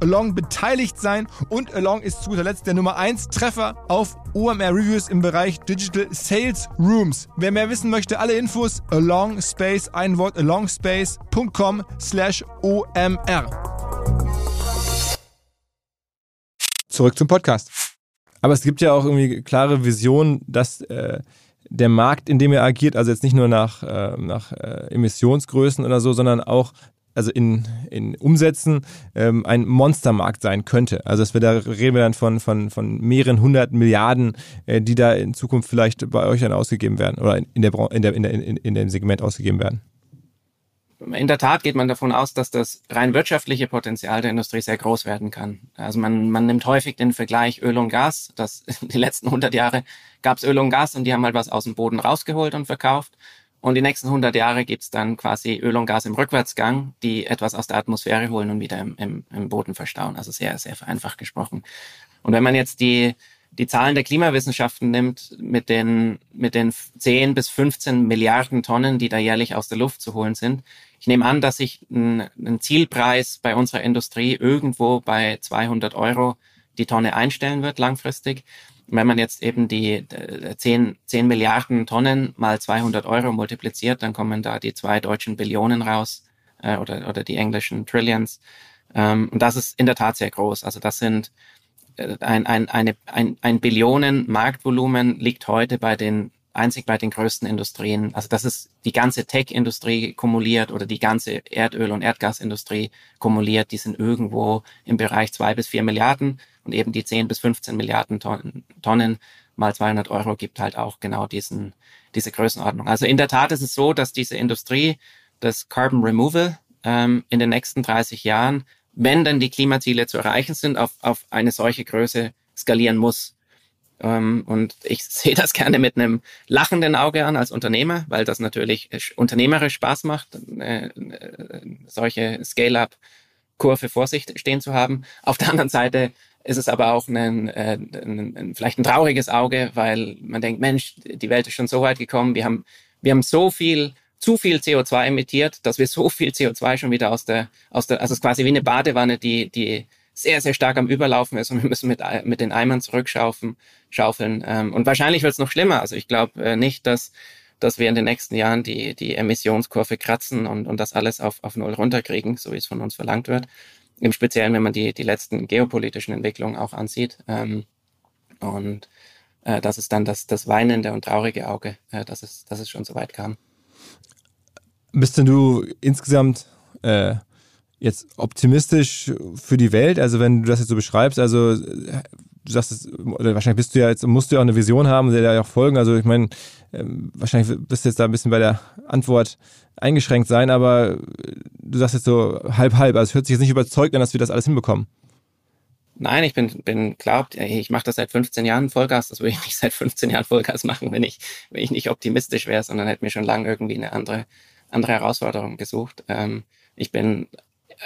Along beteiligt sein und Along ist zu guter Letzt der Nummer 1 Treffer auf OMR Reviews im Bereich Digital Sales Rooms. Wer mehr wissen möchte, alle Infos Along Space, ein Wort alongspace.com slash OMR. Zurück zum Podcast. Aber es gibt ja auch irgendwie klare Visionen, dass äh, der Markt, in dem er agiert, also jetzt nicht nur nach, äh, nach äh, Emissionsgrößen oder so, sondern auch also in, in Umsätzen ähm, ein Monstermarkt sein könnte. Also dass wir da reden wir dann von, von, von mehreren hundert Milliarden, äh, die da in Zukunft vielleicht bei euch dann ausgegeben werden oder in, der, in, der, in, der, in, in dem Segment ausgegeben werden. In der Tat geht man davon aus, dass das rein wirtschaftliche Potenzial der Industrie sehr groß werden kann. Also man, man nimmt häufig den Vergleich Öl und Gas. Das <laughs> die letzten 100 Jahre gab es Öl und Gas und die haben mal was aus dem Boden rausgeholt und verkauft. Und die nächsten 100 Jahre gibt's dann quasi Öl und Gas im Rückwärtsgang, die etwas aus der Atmosphäre holen und wieder im, im, im Boden verstauen. Also sehr, sehr vereinfacht gesprochen. Und wenn man jetzt die, die Zahlen der Klimawissenschaften nimmt, mit den, mit den 10 bis 15 Milliarden Tonnen, die da jährlich aus der Luft zu holen sind, ich nehme an, dass sich ein, ein Zielpreis bei unserer Industrie irgendwo bei 200 Euro die Tonne einstellen wird langfristig wenn man jetzt eben die 10, 10 Milliarden Tonnen mal 200 Euro multipliziert, dann kommen da die zwei deutschen Billionen raus äh, oder, oder die englischen Trillions. Ähm, und das ist in der Tat sehr groß. Also das sind äh, ein, ein, eine, ein, ein Billionen Marktvolumen liegt heute bei den einzig bei den größten Industrien. Also das ist die ganze Tech-Industrie kumuliert oder die ganze Erdöl- und Erdgasindustrie kumuliert. Die sind irgendwo im Bereich zwei bis vier Milliarden und eben die 10 bis 15 Milliarden Tonnen, Tonnen mal 200 Euro gibt halt auch genau diesen, diese Größenordnung. Also in der Tat ist es so, dass diese Industrie das Carbon Removal ähm, in den nächsten 30 Jahren, wenn dann die Klimaziele zu erreichen sind, auf, auf eine solche Größe skalieren muss. Ähm, und ich <laughs> sehe das gerne mit einem lachenden Auge an als Unternehmer, weil das natürlich unternehmerisch Spaß macht, äh, äh, solche Scale-up-Kurve vor sich stehen zu haben. Auf der anderen Seite ist es aber auch ein, äh, ein, ein, vielleicht ein trauriges Auge, weil man denkt, Mensch, die Welt ist schon so weit gekommen, wir haben, wir haben so viel, zu viel CO2 emittiert, dass wir so viel CO2 schon wieder aus der, aus der, also es ist quasi wie eine Badewanne, die, die sehr, sehr stark am Überlaufen ist und wir müssen mit, mit den Eimern zurückschaufeln. Schaufeln. Ähm, und wahrscheinlich wird es noch schlimmer. Also ich glaube äh, nicht, dass, dass wir in den nächsten Jahren die, die Emissionskurve kratzen und, und das alles auf, auf Null runterkriegen, so wie es von uns verlangt wird im Speziellen, wenn man die, die letzten geopolitischen Entwicklungen auch ansieht. Ähm, und äh, das ist dann das, das weinende und traurige Auge, äh, dass, es, dass es schon so weit kam. Bist denn du insgesamt äh, jetzt optimistisch für die Welt? Also wenn du das jetzt so beschreibst, also du sagst oder wahrscheinlich bist du ja jetzt, musst du ja auch eine Vision haben, der ja auch folgen. Also ich meine, ähm, wahrscheinlich bist du jetzt da ein bisschen bei der Antwort eingeschränkt sein, aber du sagst jetzt so halb halb. Also es hört sich jetzt nicht überzeugt an, dass wir das alles hinbekommen. Nein, ich bin, bin glaubt, ich mache das seit 15 Jahren Vollgas. Das würde ich nicht <laughs> seit 15 Jahren Vollgas machen, wenn ich, wenn ich nicht optimistisch wäre, sondern hätte mir schon lange irgendwie eine andere, andere Herausforderung gesucht. Ähm, ich bin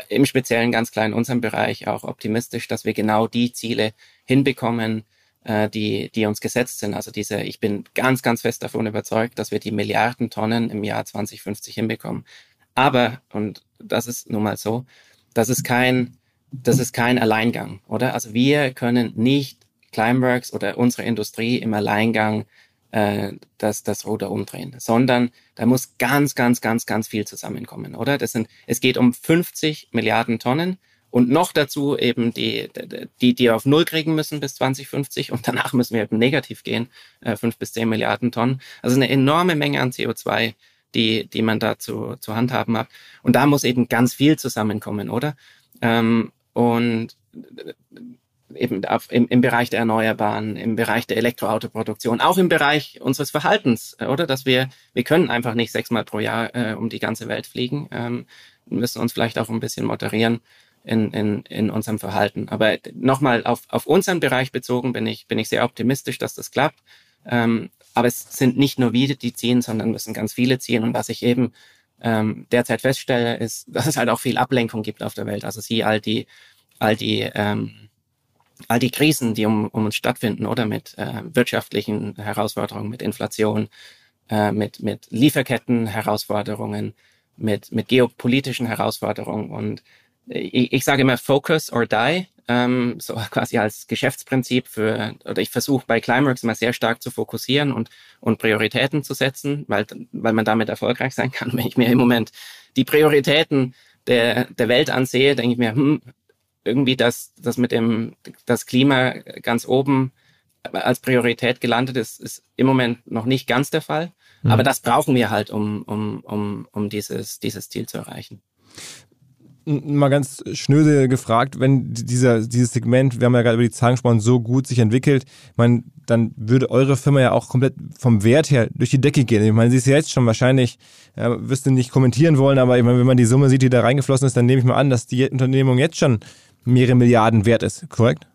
im Speziellen ganz klar in unserem Bereich auch optimistisch, dass wir genau die Ziele hinbekommen, äh, die, die uns gesetzt sind. Also diese, ich bin ganz, ganz fest davon überzeugt, dass wir die Milliarden Tonnen im Jahr 2050 hinbekommen. Aber, und das ist nun mal so, das ist kein, das ist kein Alleingang, oder? Also wir können nicht Climeworks oder unsere Industrie im Alleingang äh, das, das Ruder umdrehen, sondern da muss ganz, ganz, ganz, ganz viel zusammenkommen, oder? Das sind, es geht um 50 Milliarden Tonnen und noch dazu eben die, die, die auf Null kriegen müssen bis 2050 und danach müssen wir eben negativ gehen, äh, 5 bis 10 Milliarden Tonnen. Also eine enorme Menge an CO2, die, die man da zu, zu handhaben hat. Und da muss eben ganz viel zusammenkommen, oder? Ähm, und eben auf, im, im Bereich der Erneuerbaren, im Bereich der Elektroautoproduktion, auch im Bereich unseres Verhaltens, äh, oder? Dass wir, wir können einfach nicht sechsmal pro Jahr äh, um die ganze Welt fliegen, ähm, müssen uns vielleicht auch ein bisschen moderieren in, in, in unserem Verhalten. Aber nochmal auf, auf unseren Bereich bezogen bin ich, bin ich sehr optimistisch, dass das klappt. Ähm, aber es sind nicht nur wir, die ziehen, sondern müssen ganz viele ziehen. Und was ich eben ähm, derzeit feststelle, ist, dass es halt auch viel Ablenkung gibt auf der Welt. Also sie all die, all die ähm, all die Krisen, die um, um uns stattfinden, oder mit äh, wirtschaftlichen Herausforderungen, mit Inflation, äh, mit, mit Lieferketten Herausforderungen, mit, mit geopolitischen Herausforderungen und ich, ich sage immer Focus or Die, ähm, so <laughs> quasi als Geschäftsprinzip für, oder ich versuche bei Climeworks immer sehr stark zu fokussieren und, und Prioritäten zu setzen, weil, weil man damit erfolgreich sein kann. <laughs> Wenn ich mir im Moment die Prioritäten der, der Welt ansehe, denke ich mir, hm, irgendwie das, das mit dem, das Klima ganz oben als Priorität gelandet ist, ist im Moment noch nicht ganz der Fall. Mhm. Aber das brauchen wir halt, um, um, um, um dieses, dieses Ziel zu erreichen mal ganz schnöde gefragt, wenn dieser, dieses Segment, wir haben ja gerade über die Zahlen so gut sich entwickelt, man, dann würde eure Firma ja auch komplett vom Wert her durch die Decke gehen. Ich meine, sie ist ja jetzt schon wahrscheinlich, ja, wirst du nicht kommentieren wollen, aber ich meine, wenn man die Summe sieht, die da reingeflossen ist, dann nehme ich mal an, dass die Unternehmung jetzt schon mehrere Milliarden wert ist, korrekt?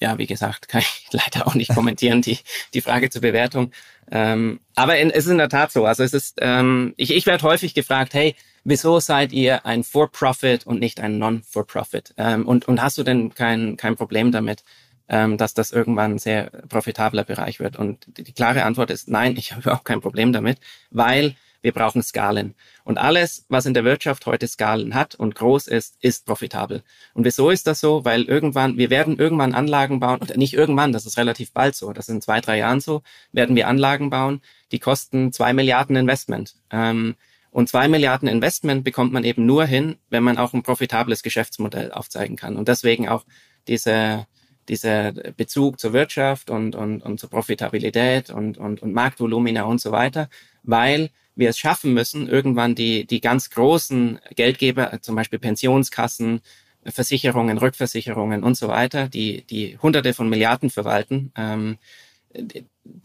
Ja, wie gesagt, <laughs> kann ich leider auch nicht kommentieren, die, die Frage zur Bewertung. Ähm, aber in, es ist in der Tat so. Also es ist, ähm, ich, ich werde häufig gefragt, hey, wieso seid ihr ein For-Profit und nicht ein Non-For-Profit? Ähm, und, und hast du denn kein, kein Problem damit, ähm, dass das irgendwann ein sehr profitabler Bereich wird? Und die, die klare Antwort ist nein, ich <laughs> habe überhaupt kein Problem damit, weil wir brauchen Skalen. Und alles, was in der Wirtschaft heute Skalen hat und groß ist, ist profitabel. Und wieso ist das so? Weil irgendwann, wir werden irgendwann Anlagen bauen, oder nicht irgendwann, das ist relativ bald so, das sind zwei, drei Jahren so, werden wir Anlagen bauen, die kosten zwei Milliarden Investment. Ähm, und zwei Milliarden Investment bekommt man eben nur hin, wenn man auch ein profitables Geschäftsmodell aufzeigen kann. Und deswegen auch diese, dieser Bezug zur Wirtschaft und, und, und zur Profitabilität und, und, und Marktvolumina und so weiter, weil wir es schaffen müssen, irgendwann die, die ganz großen Geldgeber, zum Beispiel Pensionskassen, Versicherungen, Rückversicherungen und so weiter, die, die Hunderte von Milliarden verwalten, ähm,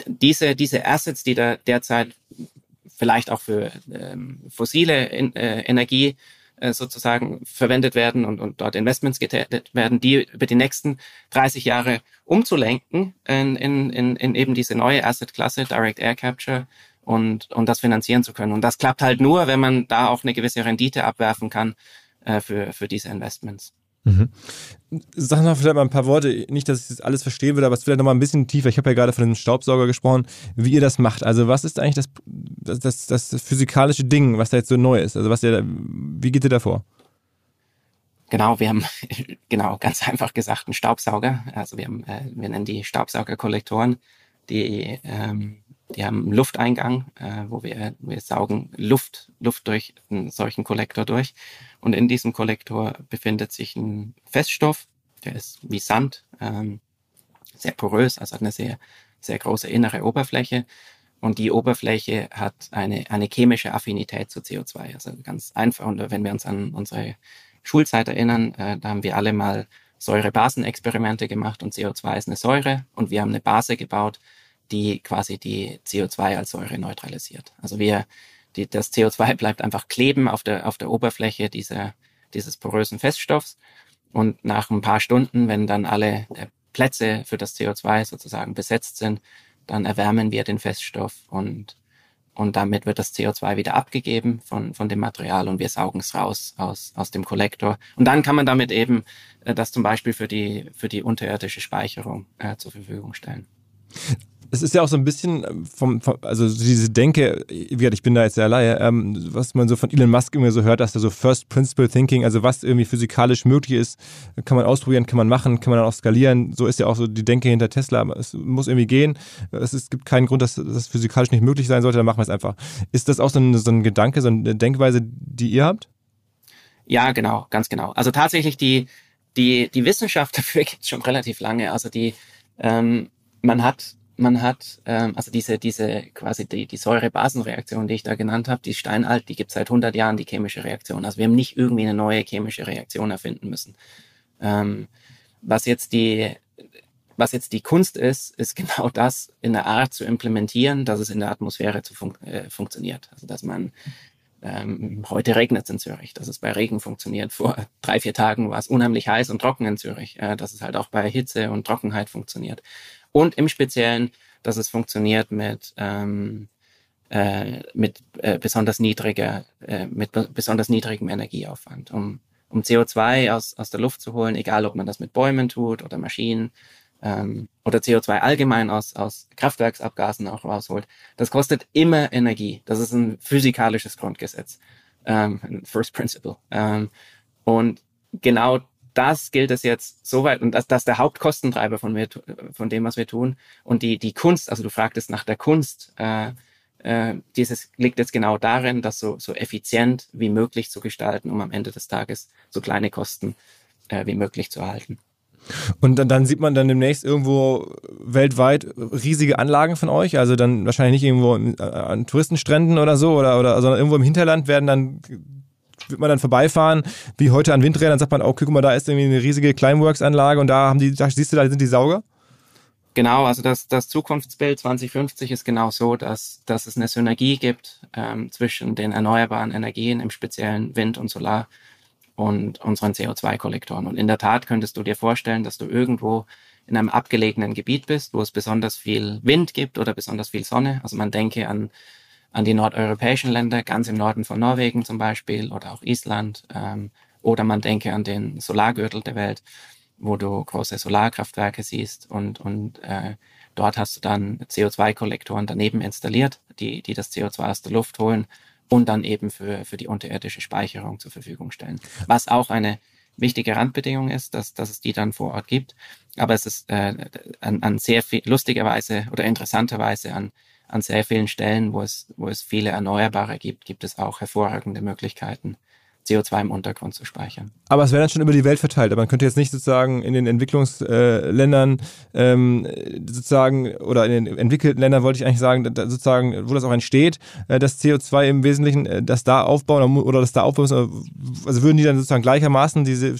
diese, diese Assets, die da derzeit vielleicht auch für ähm, fossile äh, Energie äh, sozusagen verwendet werden und, und dort Investments getätigt werden, die über die nächsten 30 Jahre umzulenken in, in, in, in eben diese neue Asset-Klasse, Direct Air Capture, und, und das finanzieren zu können. Und das klappt halt nur, wenn man da auch eine gewisse Rendite abwerfen kann äh, für, für diese Investments. Mhm. Sag noch vielleicht mal ein paar Worte, nicht, dass ich das alles verstehen würde, aber es vielleicht noch mal ein bisschen tiefer. Ich habe ja gerade von dem Staubsauger gesprochen, wie ihr das macht. Also was ist eigentlich das, das, das, das physikalische Ding, was da jetzt so neu ist? Also was ihr, wie geht ihr da vor? Genau, wir haben <laughs> genau ganz einfach gesagt einen Staubsauger. Also wir haben, äh, wir nennen die Staubsaugerkollektoren, die ähm, die haben einen Lufteingang, äh, wo wir, wir saugen Luft, Luft durch einen solchen Kollektor durch. Und in diesem Kollektor befindet sich ein Feststoff, der ist wie Sand, ähm, sehr porös, also hat eine sehr, sehr große innere Oberfläche. Und die Oberfläche hat eine, eine chemische Affinität zu CO2. Also ganz einfach. Und wenn wir uns an unsere Schulzeit erinnern, äh, da haben wir alle mal Säure-Basen-Experimente gemacht und CO2 ist eine Säure und wir haben eine Base gebaut, die quasi die CO2 als Säure neutralisiert. Also wir, die, das CO2 <laughs> bleibt einfach kleben auf der, auf der Oberfläche dieser, dieses porösen Feststoffs. Und nach ein paar Stunden, wenn dann alle äh, Plätze für das CO2 sozusagen besetzt sind, dann erwärmen wir den Feststoff und, und damit wird das CO2 wieder abgegeben von, von dem Material und wir saugen es raus aus, aus dem Kollektor. Und dann kann man damit eben äh, das zum Beispiel für die, für die unterirdische Speicherung äh, zur Verfügung stellen es ist ja auch so ein bisschen ähm, vom, vom also diese Denke, wie gesagt, ich bin da jetzt sehr Laie, ähm, was man so von Elon Musk immer so hört, dass er so First Principle Thinking, also was irgendwie physikalisch möglich ist, kann man ausprobieren, kann man machen, kann man dann auch skalieren. So ist ja auch so die Denke hinter Tesla. Es muss irgendwie gehen. Es, ist, gibt keinen Grund, dass das physikalisch nicht möglich sein sollte, dann machen wir es einfach. Ist das auch so ein, so ein Gedanke, so eine Denkweise, die ihr habt? Ja, genau, ganz genau. Also tatsächlich die, die, die Wissenschaft <laughs> dafür gibt es schon relativ lange. Also die, ähm, man hat man hat, ähm, also diese, diese quasi die, die Säure-Basen-Reaktion, die ich da genannt habe, die ist steinalt, die gibt seit 100 Jahren, die chemische Reaktion. Also wir haben nicht irgendwie eine neue chemische Reaktion erfinden müssen. Ähm, was jetzt die, was jetzt die Kunst ist, ist genau <laughs> das in der Art zu implementieren, dass es in der Atmosphäre zu fun äh, funktioniert. Also dass man ähm, heute regnet es in Zürich, dass es bei Regen funktioniert. Vor drei, vier Tagen war es unheimlich heiß und trocken in Zürich, äh, dass es halt auch bei Hitze und Trockenheit funktioniert und im Speziellen, dass es funktioniert mit ähm, äh, mit äh, besonders niedriger äh, mit besonders niedrigem Energieaufwand, um um CO2 aus aus der Luft zu holen, egal ob man das mit Bäumen tut oder Maschinen ähm, oder CO2 allgemein aus aus Kraftwerksabgasen auch rausholt. Das kostet immer Energie. Das ist ein physikalisches Grundgesetz, ähm, First Principle. Ähm, Und genau das gilt es jetzt soweit und das, das ist der Hauptkostentreiber von, mir, von dem, was wir tun. Und die, die Kunst, also du fragtest nach der Kunst, äh, äh, dieses liegt jetzt genau darin, das so, so effizient wie möglich zu gestalten, um am Ende des Tages so kleine Kosten äh, wie möglich zu erhalten. Und dann, dann sieht man dann demnächst irgendwo weltweit riesige Anlagen von euch, also dann wahrscheinlich nicht irgendwo an Touristenstränden oder so, oder, oder sondern irgendwo im Hinterland werden dann wird man dann vorbeifahren, wie heute an Windrädern, sagt man, okay, guck mal, da ist irgendwie eine riesige Climeworks-Anlage und da haben die, da siehst du, da sind die Sauger? Genau, also das, das Zukunftsbild 2050 ist genau so, dass, dass es eine Synergie gibt ähm, zwischen den erneuerbaren Energien, im speziellen Wind und Solar, und unseren CO2-Kollektoren. Und in der Tat könntest du dir vorstellen, dass du irgendwo in einem abgelegenen Gebiet bist, wo es besonders viel Wind gibt oder besonders viel Sonne. Also man denke an, an die nordeuropäischen Länder, ganz im Norden von Norwegen zum Beispiel oder auch Island. Ähm, oder man denke an den Solargürtel der Welt, wo du große Solarkraftwerke siehst und, und äh, dort hast du dann CO2-Kollektoren daneben installiert, die, die das CO2 aus der Luft holen und dann eben für, für die unterirdische Speicherung zur Verfügung stellen. Was auch eine wichtige Randbedingung ist, dass, dass es die dann vor Ort gibt. Aber es ist äh, an, an sehr viel, lustigerweise oder interessanterweise an, an sehr vielen Stellen, wo es, wo es viele Erneuerbare gibt, gibt es auch hervorragende Möglichkeiten, CO2 im Untergrund zu speichern. Aber es wäre dann schon über die Welt verteilt. Aber man könnte jetzt nicht sozusagen in den Entwicklungsländern ähm, sozusagen oder in den entwickelten Ländern wollte ich eigentlich sagen, sozusagen, wo das auch entsteht, äh, das CO2 im Wesentlichen, äh, das da aufbauen oder das da aufbauen Also würden die dann sozusagen gleichermaßen diese äh,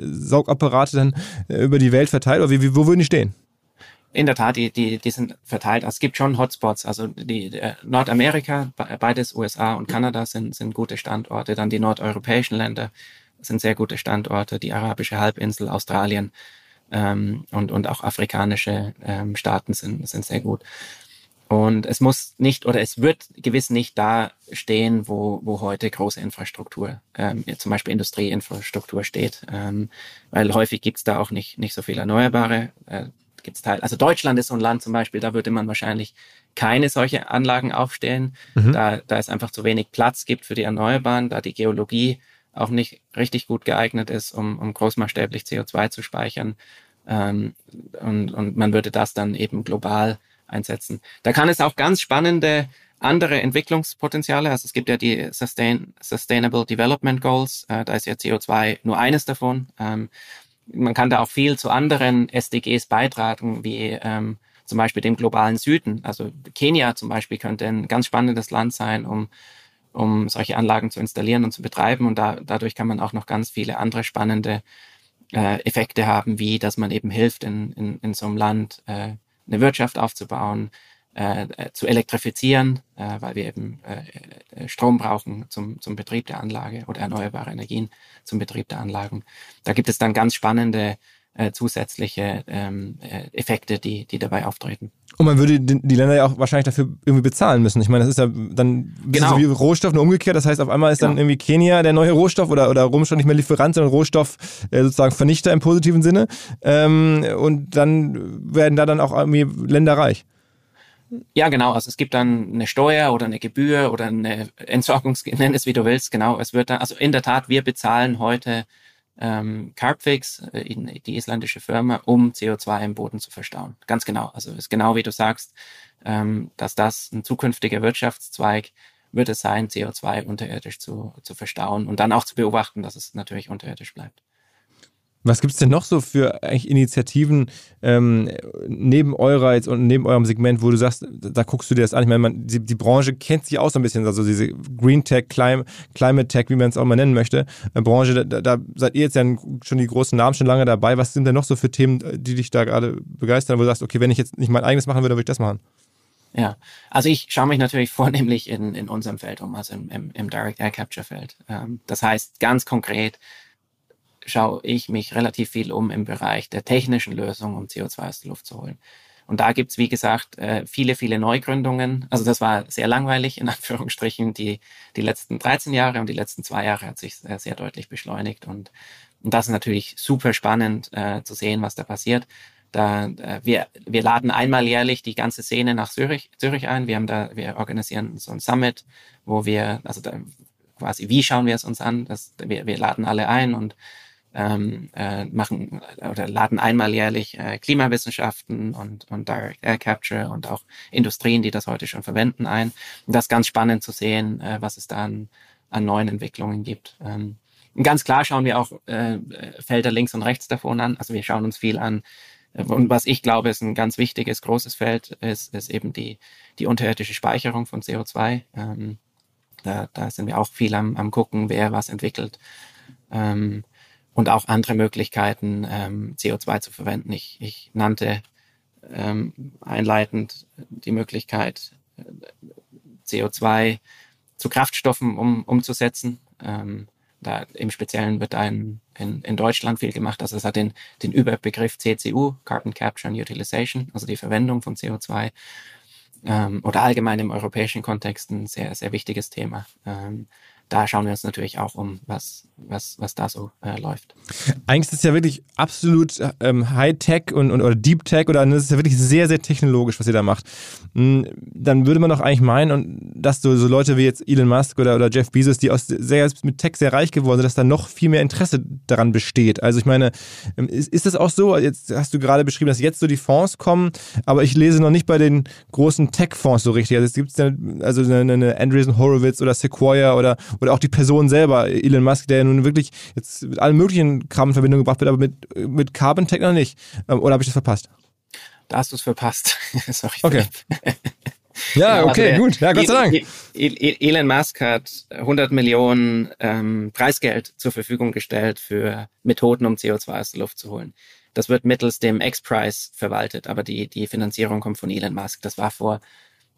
Saugapparate dann über die Welt verteilt oder wie, wo würden die stehen? In der Tat, die, die, die sind verteilt. Also es gibt schon Hotspots. Also die, die Nordamerika, beides USA und Kanada sind, sind gute Standorte. Dann die nordeuropäischen Länder sind sehr gute Standorte. Die arabische Halbinsel, Australien ähm, und, und auch afrikanische ähm, Staaten sind, sind sehr gut. Und es muss nicht oder es wird gewiss nicht da stehen, wo, wo heute große Infrastruktur, ähm, zum Beispiel Industrieinfrastruktur steht, ähm, weil häufig gibt's da auch nicht, nicht so viel Erneuerbare. Äh, gibt's Teil. Also Deutschland ist so ein Land zum Beispiel, da würde man wahrscheinlich keine solche Anlagen aufstellen, mhm. da, da es einfach zu wenig Platz gibt für die Erneuerbaren, da die Geologie auch nicht richtig gut geeignet ist, um, um großmaßstäblich CO2 zu speichern. Ähm, und, und man würde das dann eben global einsetzen. Da kann es auch ganz spannende andere Entwicklungspotenziale. Also es gibt ja die Sustain, Sustainable Development Goals. Äh, da ist ja CO2 nur eines davon. Ähm, man kann da auch viel zu anderen SDGs beitragen, wie ähm, zum Beispiel dem globalen Süden. Also Kenia zum Beispiel könnte ein ganz spannendes Land sein, um, um solche Anlagen zu installieren und zu betreiben. Und da, dadurch kann man auch noch ganz viele andere spannende äh, Effekte haben, wie dass man eben hilft, in, in, in so einem Land äh, eine Wirtschaft aufzubauen, äh, äh, zu elektrifizieren, äh, weil wir eben äh, äh, Strom brauchen zum, zum Betrieb der Anlage oder erneuerbare Energien zum Betrieb der Anlagen. Da gibt es dann ganz spannende äh, zusätzliche ähm, äh, Effekte, die, die dabei auftreten. Und man würde die, die Länder ja auch wahrscheinlich dafür irgendwie bezahlen müssen. Ich meine, das ist ja dann genau. so wie Rohstoff nur umgekehrt. Das heißt, auf einmal ist genau. dann irgendwie Kenia der neue Rohstoff oder, oder schon nicht mehr Lieferant, sondern Rohstoff äh, sozusagen Vernichter im positiven Sinne. Ähm, und dann werden da dann auch irgendwie Länder reich. Ja, genau. Also es gibt dann eine Steuer oder eine Gebühr oder eine Entsorgungs, <laughs> nenn es wie du willst. Genau. Es wird dann, also in der Tat, wir bezahlen heute ähm, Carbfix, äh, die isländische Firma, um CO2 im Boden zu verstauen. Ganz genau. Also ist genau wie du sagst, ähm, dass das ein zukünftiger Wirtschaftszweig wird es sein, CO2 unterirdisch zu, zu verstauen und dann auch zu beobachten, dass es natürlich unterirdisch bleibt. Was gibt es denn noch so für eigentlich Initiativen ähm, neben eurer jetzt und neben eurem Segment, wo du sagst, da guckst du dir das an? Ich meine, man, die, die Branche kennt sich auch so ein bisschen, also diese Green Tech, Clim Climate Tech, wie man es auch mal nennen möchte. Äh, Branche, da, da, seid ihr jetzt ja schon die großen Namen schon lange dabei. Was sind denn noch so für Themen, die dich da gerade begeistern, wo du sagst, okay, wenn ich jetzt nicht mein eigenes machen würde, würde ich das machen? Ja, also ich schaue mich natürlich <laughs> vornehmlich in, in unserem Feld um, also im, im, im Direct Air Capture Feld. Ähm, das heißt ganz konkret, schaue ich mich relativ viel um im Bereich der technischen Lösung, um CO2 aus der Luft zu holen. Und da gibt's wie gesagt, äh, viele, viele Neugründungen. Also das war sehr langweilig, in <laughs> Anführungsstrichen, die, die letzten 13 Jahre und die letzten zwei Jahre hat sich sehr, sehr deutlich beschleunigt. Und, und das ist natürlich super spannend äh, zu sehen, was da passiert. Da, äh, wir, wir laden einmal jährlich die ganze Szene nach Zürich, Zürich ein. Wir haben da, wir organisieren so ein Summit, wo wir, also da quasi, wie schauen wir es uns an? Das, wir, wir laden alle ein und ähm, äh, machen oder laden einmal jährlich äh, Klimawissenschaften und, und Direct Air Capture und auch Industrien, die das heute schon verwenden, ein. Und das ist ganz spannend zu sehen, äh, was es da an, an neuen Entwicklungen gibt. Ähm, ganz klar schauen wir auch äh, Felder links und rechts davon an. Also wir schauen uns viel an. Und was ich glaube, ist ein ganz wichtiges, großes Feld, ist, ist eben die, die unterirdische Speicherung von CO2. Ähm, da, da sind wir auch viel am, am gucken, wer was entwickelt. Ähm, und auch andere Möglichkeiten, ähm, CO2 zu verwenden. Ich, ich nannte ähm, einleitend die Möglichkeit, äh, CO2 zu Kraftstoffen um, umzusetzen. Ähm, da im Speziellen wird ein, in, in Deutschland viel gemacht. Also es hat den, den Überbegriff CCU, Carbon Capture and Utilization, also die Verwendung von CO2 ähm, oder allgemein im europäischen Kontext ein sehr, sehr wichtiges Thema. Ähm, da schauen wir uns natürlich auch um, was, was, was da so äh, läuft. Eigentlich ist es ja wirklich absolut ähm, High-Tech und, und, oder Deep-Tech oder es ist ja wirklich sehr, sehr technologisch, was ihr da macht. Hm, dann würde man doch eigentlich meinen, und dass so, so Leute wie jetzt Elon Musk oder, oder Jeff Bezos, die aus sehr, mit Tech sehr reich geworden sind, dass da noch viel mehr Interesse daran besteht. Also ich meine, ähm, ist, ist das auch so? Jetzt hast du gerade beschrieben, dass jetzt so die Fonds kommen, aber ich lese noch nicht bei den großen Tech-Fonds so richtig. Also es gibt also eine, eine Andreessen Horowitz oder Sequoia oder oder auch die Person selber, Elon Musk, der nun wirklich jetzt mit allen möglichen Kram in Verbindung gebracht wird, aber mit, mit Carbon Tech noch nicht. Ähm, oder habe ich das verpasst? Da hast du es verpasst. <laughs> Sorry. Okay. Ja, genau, okay, also gut. Ja, Gott sei Dank. Elon Musk hat 100 Millionen ähm, Preisgeld zur Verfügung gestellt für Methoden, um CO2 aus der Luft zu holen. Das wird mittels dem X-Prize verwaltet, aber die, die Finanzierung kommt von Elon Musk. Das war vor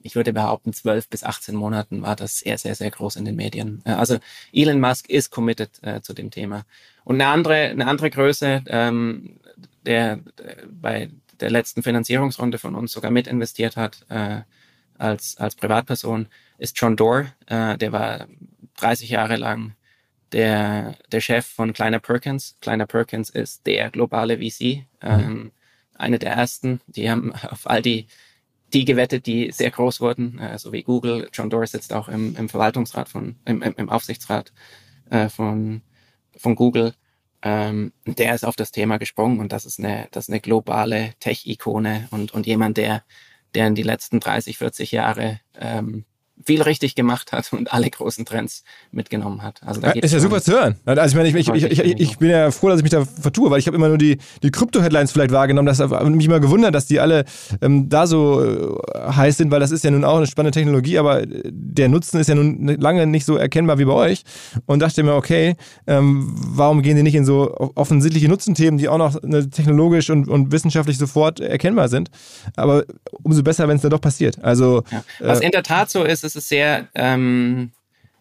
ich würde behaupten, 12 bis 18 Monaten war das sehr, sehr, sehr groß in den Medien. Äh, also Elon Musk ist committed äh, zu dem Thema. Und eine andere, eine andere Größe, ähm, der, der bei der letzten Finanzierungsrunde von uns sogar mit investiert hat äh, als, als Privatperson, ist John Doerr. Äh, der war 30 Jahre lang der, der Chef von Kleiner Perkins. Kleiner Perkins ist der globale VC, ähm, mhm. eine der ersten. Die haben <laughs> auf all die die gewettet, die sehr groß wurden, äh, so wie Google. John Doerr sitzt auch im, im Verwaltungsrat von, im, im Aufsichtsrat äh, von, von Google. Ähm, der ist auf das Thema gesprungen und das ist eine, das ist eine globale Tech-Ikone und, und jemand, der, der in die letzten 30, 40 Jahre ähm, viel richtig gemacht hat und alle großen Trends mitgenommen hat. Also da ist ja super zu hören. Also ich meine, ich, ich, ich, ich, bin ja froh, dass ich mich da vertue, weil ich habe immer nur die, die Krypto-Headlines vielleicht wahrgenommen. Das hat mich immer gewundert, dass die alle ähm, da so äh, heiß sind, weil das ist ja nun auch eine spannende Technologie, aber der Nutzen ist ja nun lange nicht so erkennbar wie bei euch. Und dachte mir, okay, ähm, warum gehen die nicht in so offensichtliche Nutzenthemen, die auch noch ne, technologisch und, und wissenschaftlich sofort erkennbar sind? Aber umso besser, wenn es dann doch passiert. Also, ja. Was äh, in der Tat so ist, ist es ist sehr, ähm,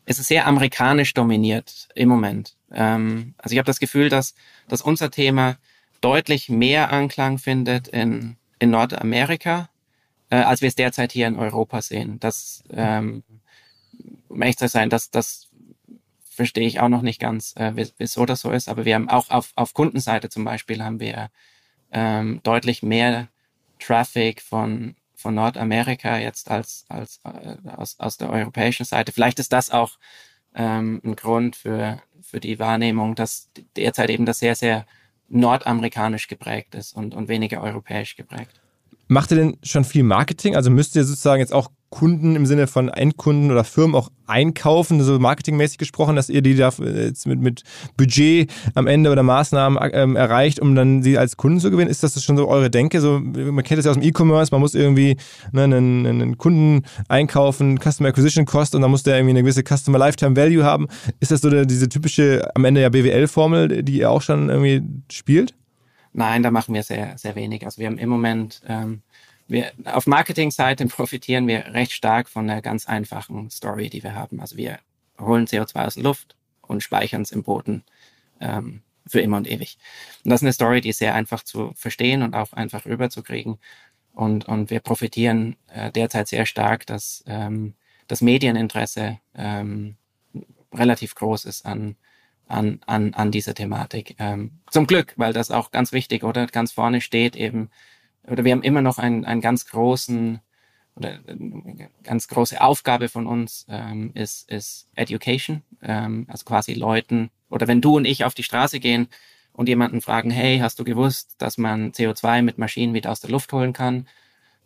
es ist sehr amerikanisch dominiert im Moment. Ähm, also ich habe das Gefühl, dass, dass unser Thema deutlich mehr Anklang findet in, in Nordamerika, äh, als wir es derzeit hier in Europa sehen. Das, ähm, um ehrlich zu sein, das, das verstehe ich auch noch nicht ganz, äh, wieso das so ist. Aber wir haben auch auf, auf Kundenseite zum Beispiel haben wir ähm, deutlich mehr Traffic von von Nordamerika jetzt als, als äh, aus, aus der europäischen Seite. Vielleicht ist das auch ähm, ein Grund für, für die Wahrnehmung, dass derzeit eben das sehr, sehr nordamerikanisch geprägt ist und, und weniger europäisch geprägt. Macht ihr denn schon viel Marketing? Also müsst ihr sozusagen jetzt auch Kunden im Sinne von Endkunden oder Firmen auch einkaufen, so marketingmäßig gesprochen, dass ihr die da jetzt mit, mit Budget am Ende oder Maßnahmen ähm, erreicht, um dann sie als Kunden zu gewinnen? Ist das schon so eure Denke? So, man kennt das ja aus dem E-Commerce, man muss irgendwie ne, einen, einen Kunden einkaufen, Customer Acquisition Cost und dann muss der irgendwie eine gewisse Customer Lifetime Value haben. Ist das so der, diese typische am Ende ja BWL-Formel, die ihr auch schon irgendwie spielt? Nein, da machen wir sehr, sehr wenig. Also wir haben im Moment, ähm, wir, auf Marketingseite profitieren wir recht stark von einer ganz einfachen Story, die wir haben. Also wir holen CO2 aus der Luft und speichern es im Boden ähm, für immer und ewig. Und das ist eine Story, die ist sehr einfach zu verstehen und auch einfach rüberzukriegen. Und, und wir profitieren äh, derzeit sehr stark, dass ähm, das Medieninteresse ähm, relativ groß ist an an, an, an dieser Thematik. Ähm, zum Glück, weil das auch ganz wichtig oder ganz vorne steht eben, oder wir haben immer noch einen, einen ganz großen oder eine ganz große Aufgabe von uns ähm, ist, ist Education, ähm, also quasi Leuten, oder wenn du und ich auf die Straße gehen und jemanden fragen, hey, hast du gewusst, dass man CO2 mit Maschinen wieder aus der Luft holen kann?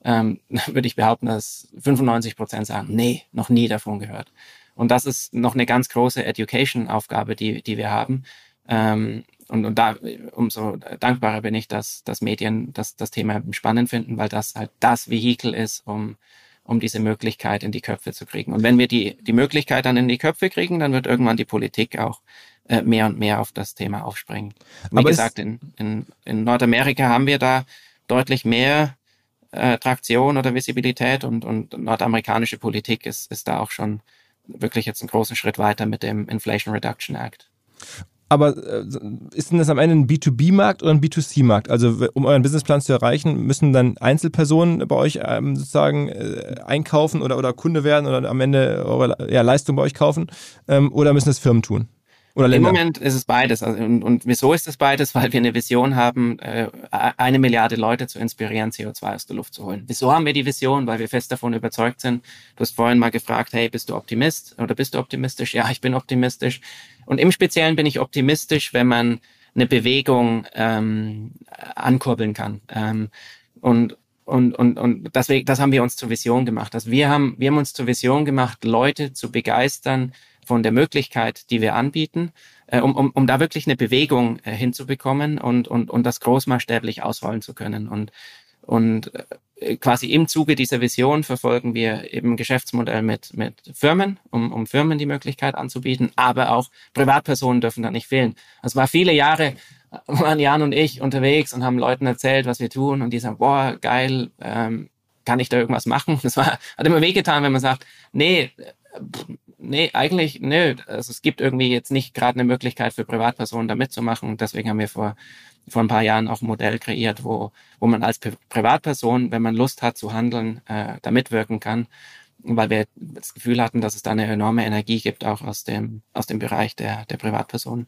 Ähm, <laughs> würde ich behaupten, dass 95 Prozent sagen, nee, noch nie davon gehört. Und das ist noch eine ganz große Education-Aufgabe, die, die wir haben. Ähm, und, und da umso dankbarer bin ich, dass, dass Medien das, das Thema spannend finden, weil das halt das Vehikel ist, um, um diese Möglichkeit in die Köpfe zu kriegen. Und wenn wir die, die Möglichkeit dann in die Köpfe kriegen, dann wird irgendwann die Politik auch äh, mehr und mehr auf das Thema aufspringen. Wie Aber gesagt, in, in, in Nordamerika haben wir da deutlich mehr äh, Traktion oder Visibilität und, und nordamerikanische Politik ist, ist da auch schon wirklich jetzt einen großen Schritt weiter mit dem Inflation Reduction Act. Aber äh, ist denn das am Ende ein B2B-Markt oder ein B2C-Markt? Also um euren Businessplan zu erreichen, müssen dann Einzelpersonen bei euch ähm, sozusagen äh, einkaufen oder, oder Kunde werden oder am Ende eure ja, Leistung bei euch kaufen? Ähm, oder müssen das Firmen tun? Oder Im Moment ist es beides. Also, und, und wieso ist es beides? Weil wir eine Vision haben, äh, eine Milliarde Leute zu inspirieren, CO2 aus der Luft zu holen. Wieso haben wir die Vision? Weil wir fest davon überzeugt sind. Du hast vorhin mal gefragt, hey, bist du Optimist oder bist du optimistisch? Ja, ich bin optimistisch. Und im Speziellen bin ich optimistisch, wenn man eine Bewegung ähm, ankurbeln kann. Ähm, und und, und, und deswegen, das haben wir uns zur Vision gemacht. Also wir haben, wir haben uns zur Vision gemacht, Leute zu begeistern, von der Möglichkeit, die wir anbieten, äh, um, um, um da wirklich eine Bewegung äh, hinzubekommen und, und, und das großmaßstäblich ausrollen zu können. Und, und äh, quasi im Zuge dieser Vision verfolgen wir eben Geschäftsmodell mit, mit Firmen, um, um Firmen die Möglichkeit anzubieten, aber auch Privatpersonen dürfen da nicht fehlen. Es war viele Jahre, waren Jan und ich unterwegs und haben Leuten erzählt, was wir tun und die sagen, boah, geil, ähm, kann ich da irgendwas machen? <laughs> Das war, hat immer wehgetan, wenn man sagt, nee, nee, eigentlich, nö. Also es gibt irgendwie jetzt nicht gerade eine Möglichkeit für Privatpersonen da mitzumachen. Und deswegen haben wir vor, vor ein paar Jahren auch ein Modell kreiert, wo, wo man als Privatperson, wenn man Lust hat zu handeln, äh, da mitwirken kann. Weil wir das Gefühl hatten, dass es da eine enorme Energie gibt, auch aus dem, aus dem Bereich der, der Privatpersonen.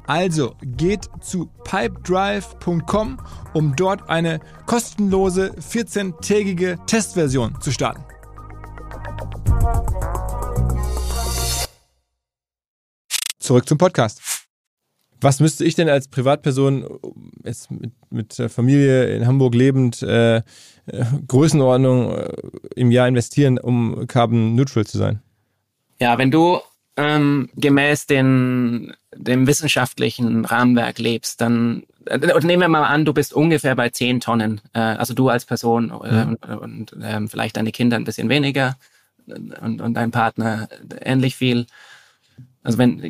Also geht zu pipedrive.com, um dort eine kostenlose 14-tägige Testversion zu starten. Zurück zum Podcast. Was müsste ich denn als Privatperson jetzt mit, mit der Familie in Hamburg lebend äh, äh, Größenordnung äh, im Jahr investieren, um carbon neutral zu sein? Ja, wenn du ähm, gemäß den, dem wissenschaftlichen Rahmenwerk lebst, dann äh, nehmen wir mal an, du bist ungefähr bei 10 Tonnen, äh, also du als Person äh, und, und äh, vielleicht deine Kinder ein bisschen weniger und, und dein Partner ähnlich viel. Also wenn,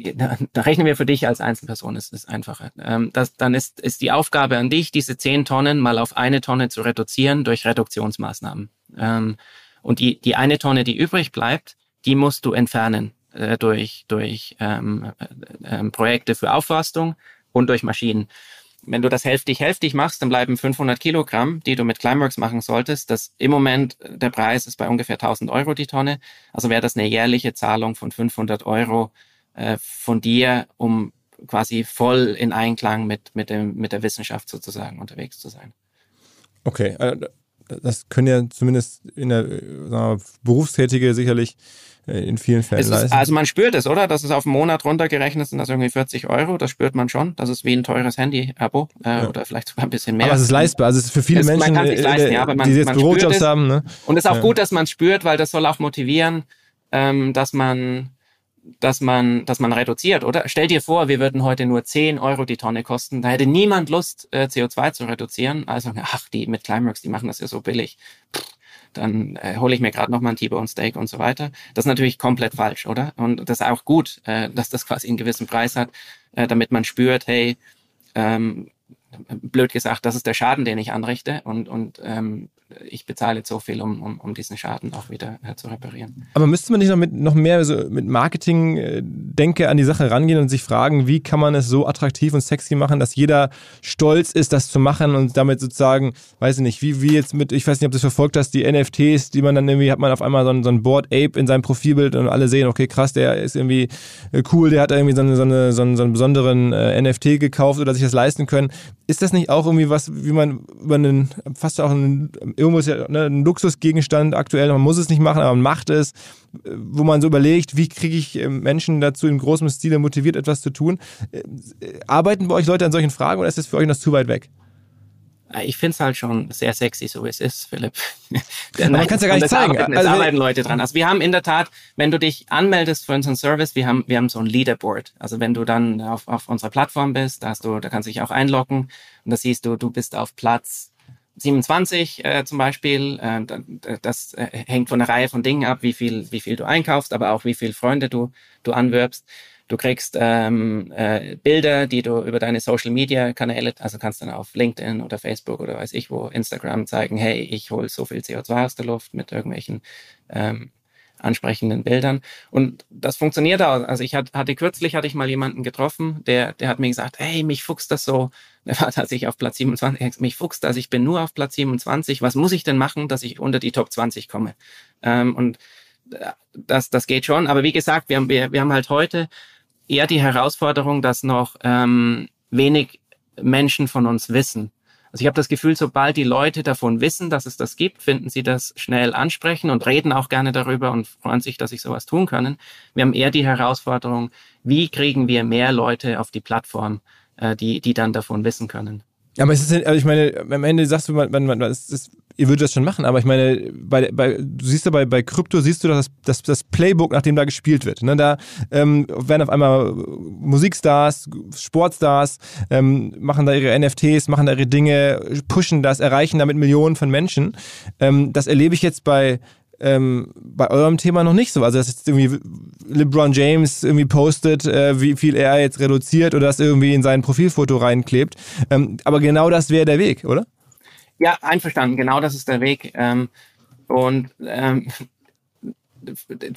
da rechnen wir für dich als Einzelperson, ist es einfacher. Ähm, das, dann ist, ist die Aufgabe an dich, diese 10 Tonnen mal auf eine Tonne zu reduzieren durch Reduktionsmaßnahmen. Ähm, und die, die eine Tonne, die übrig bleibt, die musst du entfernen äh, durch, durch ähm, äh, äh, Projekte für Aufforstung und durch Maschinen. Wenn du das hälftig-hälftig machst, dann bleiben 500 Kilogramm, die du mit Climeworks machen solltest. Das im Moment, der Preis ist bei ungefähr 1000 Euro die Tonne. Also wäre das eine jährliche Zahlung von 500 Euro äh, von dir, um quasi voll in Einklang mit, mit, dem, mit der Wissenschaft sozusagen unterwegs zu sein. Okay, äh, das können ja zumindest in der wir, Berufstätige sicherlich äh, in vielen Fällen ist, leisten. Also man spürt es, oder? Das ist auf einen Monat runtergerechnet, sind das irgendwie 40 Euro. Das spürt man schon. Das ist wie ein teures Handy-Abo äh, ja. oder vielleicht sogar ein bisschen mehr. Aber es ist leistbar. Also es ist für viele es, Menschen, man leisten, äh, ja, man, die jetzt Bürojobs haben. Ne? Und es ist auch ja. gut, dass man es spürt, weil das soll auch motivieren, ähm, dass man dass man, dass man reduziert, oder? Stell dir vor, wir würden heute nur 10 Euro die Tonne kosten. Da hätte niemand Lust, äh, CO2 zu reduzieren. Also, ach, die mit Climeworks, die machen das ja so billig. Pff, dann äh, hole ich mir gerade noch mal ein T-Bone Steak und so weiter. Das ist natürlich komplett falsch, oder? Und das ist auch gut, äh, dass das quasi einen gewissen Preis hat, äh, damit man spürt, hey, ähm, blöd gesagt, das ist der Schaden, den ich anrichte und, und ähm, ich bezahle jetzt so viel, um, um, um diesen Schaden auch wieder äh, zu reparieren. Aber müsste man nicht noch mit noch mehr so mit Marketing-Denke äh, an die Sache rangehen und sich fragen, wie kann man es so attraktiv und sexy machen, dass jeder stolz ist, das zu machen und damit sozusagen, weiß ich nicht, wie, wie jetzt mit, ich weiß nicht, ob du es verfolgt hast, die NFTs, die man dann irgendwie, hat man auf einmal so ein, so ein Board Ape in seinem Profilbild und alle sehen, okay, krass, der ist irgendwie äh, cool, der hat irgendwie so, eine, so, eine, so, einen, so einen besonderen äh, NFT gekauft oder sich das leisten können. Ist das nicht auch irgendwie was, wie man über einen, fast auch einen, irgendwo ist ja ne, ein Luxusgegenstand aktuell, man muss es nicht machen, aber man macht es, wo man so überlegt, wie kriege ich ähm, Menschen dazu in großem Stile motiviert, etwas zu tun. Äh, arbeiten bei euch Leute an solchen Fragen oder ist das für euch noch zu weit weg? Äh, ich finde es halt schon sehr sexy, so wie es ist, Philipp. <laughs> man kann es ja gar nicht zeigen. Arbeiten, also, arbeiten Leute dran. Also wir haben in der Tat, wenn du dich anmeldest für unseren Service, wir haben, wir haben so ein Leaderboard. Also wenn du dann auf, auf unserer Plattform bist, da, hast du, da kannst du dich auch einloggen und da siehst du, du bist auf Platz 27 äh, zum Beispiel. Äh, das äh, hängt von einer Reihe von Dingen ab, wie viel, wie viel du einkaufst, aber auch wie viele Freunde du, du anwirbst. Du kriegst ähm, äh, Bilder, die du über deine Social Media Kanäle, also kannst dann auf LinkedIn oder Facebook oder weiß ich wo, Instagram zeigen, hey, ich hole so viel CO2 aus der Luft mit irgendwelchen ähm, ansprechenden Bildern. Und das funktioniert auch. Also ich hatte, kürzlich hatte ich mal jemanden getroffen, der, der hat mir gesagt, hey, mich fuchst das so. <laughs> Der war tatsächlich auf Platz 27. Mich fuchst das, ich bin nur auf Platz 27. Was muss ich denn machen, dass ich unter die Top 20 komme? Ähm, und äh, das, das geht schon. Aber wie gesagt, wir haben, wir, wir haben halt heute eher die Herausforderung, dass noch ähm, wenig Menschen von uns wissen. Also ich habe das Gefühl, sobald die Leute davon wissen, dass es das gibt, finden sie das schnell ansprechen und reden auch gerne darüber und freuen sich, dass sie sowas tun können. Wir haben eher die Herausforderung, wie kriegen wir mehr Leute auf die Plattform, äh, die, die dann davon wissen können. Ja, aber es ist, also ich meine, am Ende sagst du, man, man, man, es ist, ihr würdet das schon machen, aber ich meine, bei, bei, du siehst ja bei, bei Krypto, siehst du das, das, das Playbook, nach dem da gespielt wird. Ne? Da ähm, werden auf einmal Musikstars, Sportstars, ähm, machen da ihre NFTs, machen da ihre Dinge, pushen das, erreichen damit Millionen von Menschen. Ähm, das erlebe ich jetzt bei ähm, bei eurem Thema noch nicht so. Also, dass jetzt irgendwie LeBron James irgendwie postet, äh, wie viel er jetzt reduziert oder das irgendwie in sein Profilfoto reinklebt. Ähm, aber genau das wäre der Weg, oder? Ja, einverstanden. Genau das ist der Weg. Ähm, und ähm,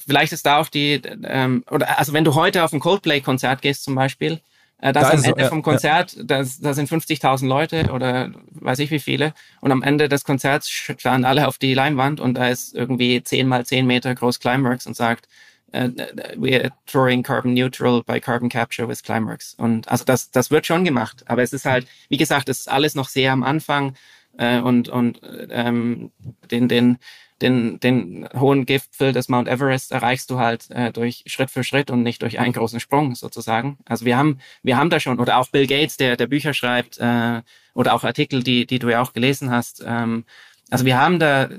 vielleicht ist da auch die, ähm, oder also wenn du heute auf ein Coldplay-Konzert gehst zum Beispiel, äh, das da am Ende so, ja, vom Konzert, ja. da, sind 50.000 Leute oder weiß ich wie viele. Und am Ende des Konzerts starren alle auf die Leinwand und da ist irgendwie 10 mal 10 Meter groß Climeworks und sagt, uh, we're touring carbon neutral by carbon capture with Climeworks. Und also das, das wird schon gemacht. Aber es ist halt, wie gesagt, es ist alles noch sehr am Anfang äh, und, und ähm, den, den den, den hohen Gipfel des Mount Everest erreichst du halt äh, durch Schritt für Schritt und nicht durch einen großen Sprung sozusagen. Also wir haben, wir haben da schon, oder auch Bill Gates, der, der Bücher schreibt, äh, oder auch Artikel, die, die du ja auch gelesen hast. Ähm, also wir haben da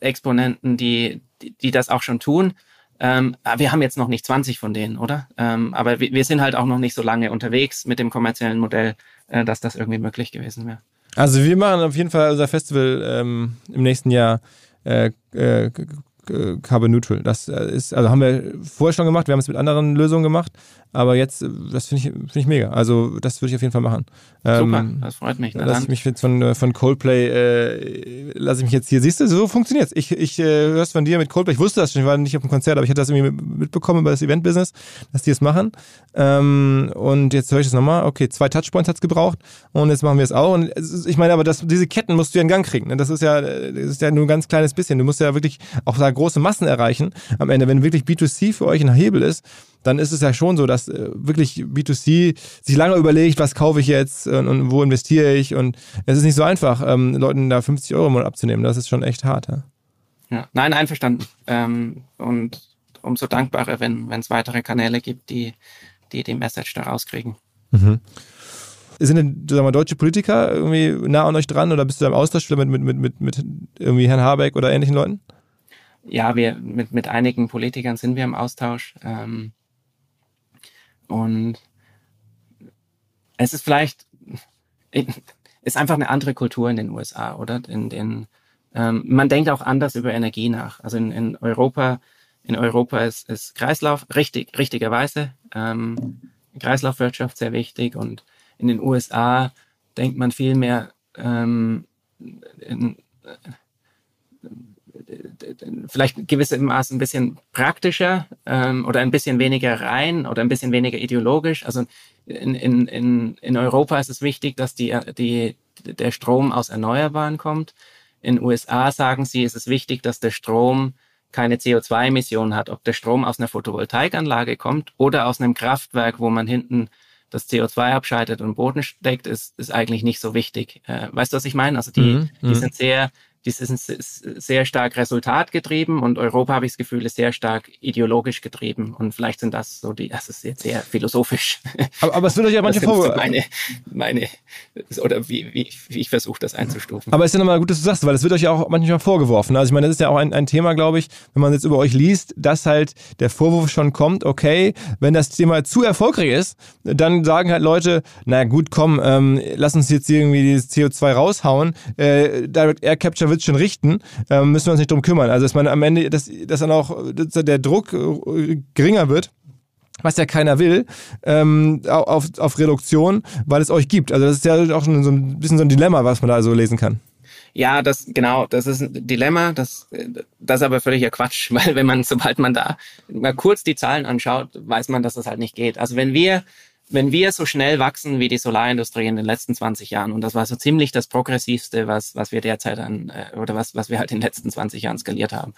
Exponenten, die, die, die das auch schon tun. Ähm, wir haben jetzt noch nicht 20 von denen, oder? Ähm, aber wir, wir sind halt auch noch nicht so lange unterwegs mit dem kommerziellen Modell, äh, dass das irgendwie möglich gewesen wäre. Also wir machen auf jeden Fall unser Festival ähm, im nächsten Jahr äh, äh, Carbon Neutral. Das äh, ist, also haben wir vorher schon gemacht, wir haben es mit anderen Lösungen gemacht, aber jetzt, äh, das finde ich, find ich mega. Also das würde ich auf jeden Fall machen. Super, ähm, das freut mich. Lass ich mich jetzt von, äh, von Coldplay, äh, lasse ich mich jetzt hier, siehst du, so funktioniert's. Ich, ich äh, hör's von dir mit Coldplay, ich wusste das schon, ich war nicht auf dem Konzert, aber ich hatte das irgendwie mitbekommen über das Event-Business, dass die es machen. Ähm, und jetzt höre ich das nochmal, okay, zwei Touchpoints hat's gebraucht und jetzt machen wir es auch. Und ich meine, aber das, diese Ketten musst du ja in Gang kriegen. Ne? Das ist ja, das ist ja nur ein ganz kleines bisschen. Du musst ja wirklich auch da große Massen erreichen am Ende. Wenn wirklich B2C für euch ein Hebel ist, dann ist es ja schon so, dass äh, wirklich B2C sich lange überlegt, was kaufe ich jetzt und, und wo investiere ich. Und es ist nicht so einfach, ähm, Leuten da 50 Euro im Monat abzunehmen. Das ist schon echt hart. Ja, ja nein, einverstanden. Ähm, und umso dankbarer, wenn es weitere Kanäle gibt, die, die die Message da rauskriegen. Mhm. Sind denn sagen wir, deutsche Politiker irgendwie nah an euch dran oder bist du da im Austausch mit, mit, mit, mit, mit irgendwie Herrn Habeck oder ähnlichen Leuten? Ja, wir mit, mit einigen Politikern sind wir im Austausch. Ähm, und es ist vielleicht, ist einfach eine andere Kultur in den USA, oder? In den, ähm, man denkt auch anders über Energie nach. Also in, in Europa, in Europa ist, ist Kreislauf richtig, richtigerweise ähm, Kreislaufwirtschaft sehr wichtig und in den USA denkt man viel mehr ähm, in, vielleicht gewissermaßen ein bisschen praktischer ähm, oder ein bisschen weniger rein oder ein bisschen weniger ideologisch. Also in, in, in, in Europa ist es wichtig, dass die, die, der Strom aus Erneuerbaren kommt. In USA sagen sie, ist es wichtig, dass der Strom keine CO2-Emissionen hat. Ob der Strom aus einer Photovoltaikanlage kommt oder aus einem Kraftwerk, wo man hinten das CO2 abscheidet und Boden steckt, ist, ist eigentlich nicht so wichtig. Äh, weißt du, was ich meine? Also die, mhm, die mhm. sind sehr die sind sehr stark resultatgetrieben und Europa, habe ich das Gefühl, ist sehr stark ideologisch getrieben. Und vielleicht sind das so die, das ist jetzt sehr philosophisch. Aber, aber es wird euch ja manche Vorwürfe. Meine, meine, oder wie, wie, wie ich versuche, das einzustufen. Aber es ist ja nochmal gut, dass du sagst, weil es wird euch ja auch manchmal vorgeworfen. Also ich meine, das ist ja auch ein, ein Thema, glaube ich, wenn man jetzt über euch liest, dass halt der Vorwurf schon kommt, okay, wenn das Thema zu erfolgreich ist, dann sagen halt Leute, na gut, komm, ähm, lass uns jetzt irgendwie das CO2 raushauen. Äh, Direct Air Capture wird schon richten, ähm, müssen wir uns nicht drum kümmern. Also dass man am Ende, dass, dass dann auch dass der Druck äh, geringer wird was ja keiner will, ähm, auf, auf Reduktion, weil es euch gibt. Also das ist ja auch schon so ein bisschen so ein Dilemma, was man da so lesen kann. Ja, das genau, das ist ein Dilemma, das das ist aber völliger Quatsch, <laughs> weil wenn man sobald man da mal kurz die Zahlen anschaut, weiß man, dass das halt nicht geht. Also wenn wir wenn wir so schnell wachsen wie die Solarindustrie in den letzten 20 Jahren, und das war so ziemlich das progressivste, was, was wir derzeit an, äh, oder was, was wir halt in den letzten 20 Jahren skaliert haben,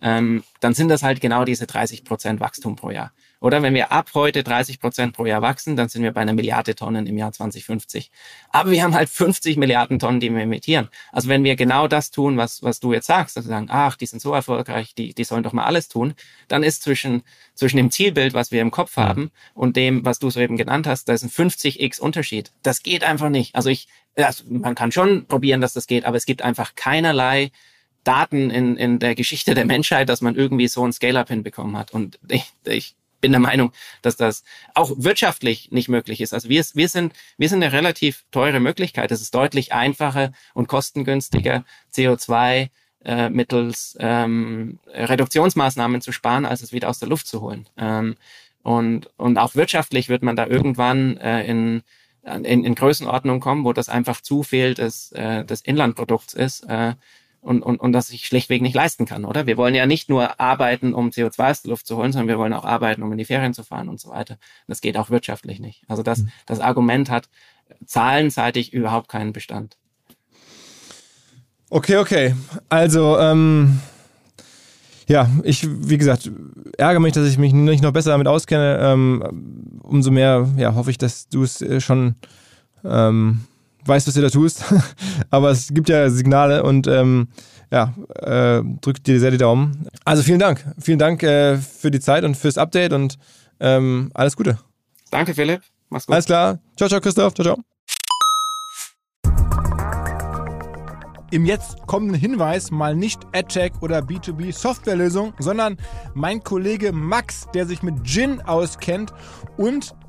ähm, dann sind das halt genau diese 30 Prozent Wachstum pro Jahr. Oder wenn wir ab heute 30 Prozent pro Jahr wachsen, dann sind wir bei einer Milliarde Tonnen im Jahr 2050. Aber wir haben halt 50 Milliarden Tonnen, die wir emittieren. Also wenn wir genau das tun, was, was du jetzt sagst, also sagen, ach, die sind so erfolgreich, die, die sollen doch mal alles tun, dann ist zwischen, zwischen dem Zielbild, was wir im Kopf haben und dem, was du soeben genannt hast, da ist ein 50x Unterschied. Das geht einfach nicht. Also ich, also man kann schon probieren, dass das geht, aber es gibt einfach keinerlei Daten in, in der Geschichte der Menschheit, dass man irgendwie so ein Scale-up hinbekommen hat. Und ich, ich bin der Meinung, dass das auch wirtschaftlich nicht möglich ist. Also wir, wir sind, wir sind eine relativ teure Möglichkeit. Es ist deutlich einfacher und kostengünstiger, CO2 äh, mittels ähm, Reduktionsmaßnahmen zu sparen, als es wieder aus der Luft zu holen. Ähm, und, und auch wirtschaftlich wird man da irgendwann äh, in, in, in Größenordnung kommen, wo das einfach zu viel des, äh, des Inlandprodukts ist. Äh, und, und, und das ich schlichtweg nicht leisten kann, oder? Wir wollen ja nicht nur arbeiten, um CO2 aus der Luft zu holen, sondern wir wollen auch arbeiten, um in die Ferien zu fahren und so weiter. Das geht auch wirtschaftlich nicht. Also das, mhm. das Argument hat zahlenseitig überhaupt keinen Bestand. Okay, okay. Also, ähm, ja, ich, wie gesagt, ärgere mich, dass ich mich nicht noch besser damit auskenne. Ähm, umso mehr ja, hoffe ich, dass du es äh, schon ähm, weißt, was du da tust. <laughs> Aber es gibt ja Signale und ähm, ja, äh, drückt dir sehr die Daumen. Also vielen Dank. Vielen Dank äh, für die Zeit und fürs Update und ähm, alles Gute. Danke, Philipp. Mach's gut. Alles klar. Ciao, ciao, Christoph. Ciao, ciao. Im jetzt kommenden Hinweis mal nicht AdTech oder B2B Softwarelösung, sondern mein Kollege Max, der sich mit Gin auskennt und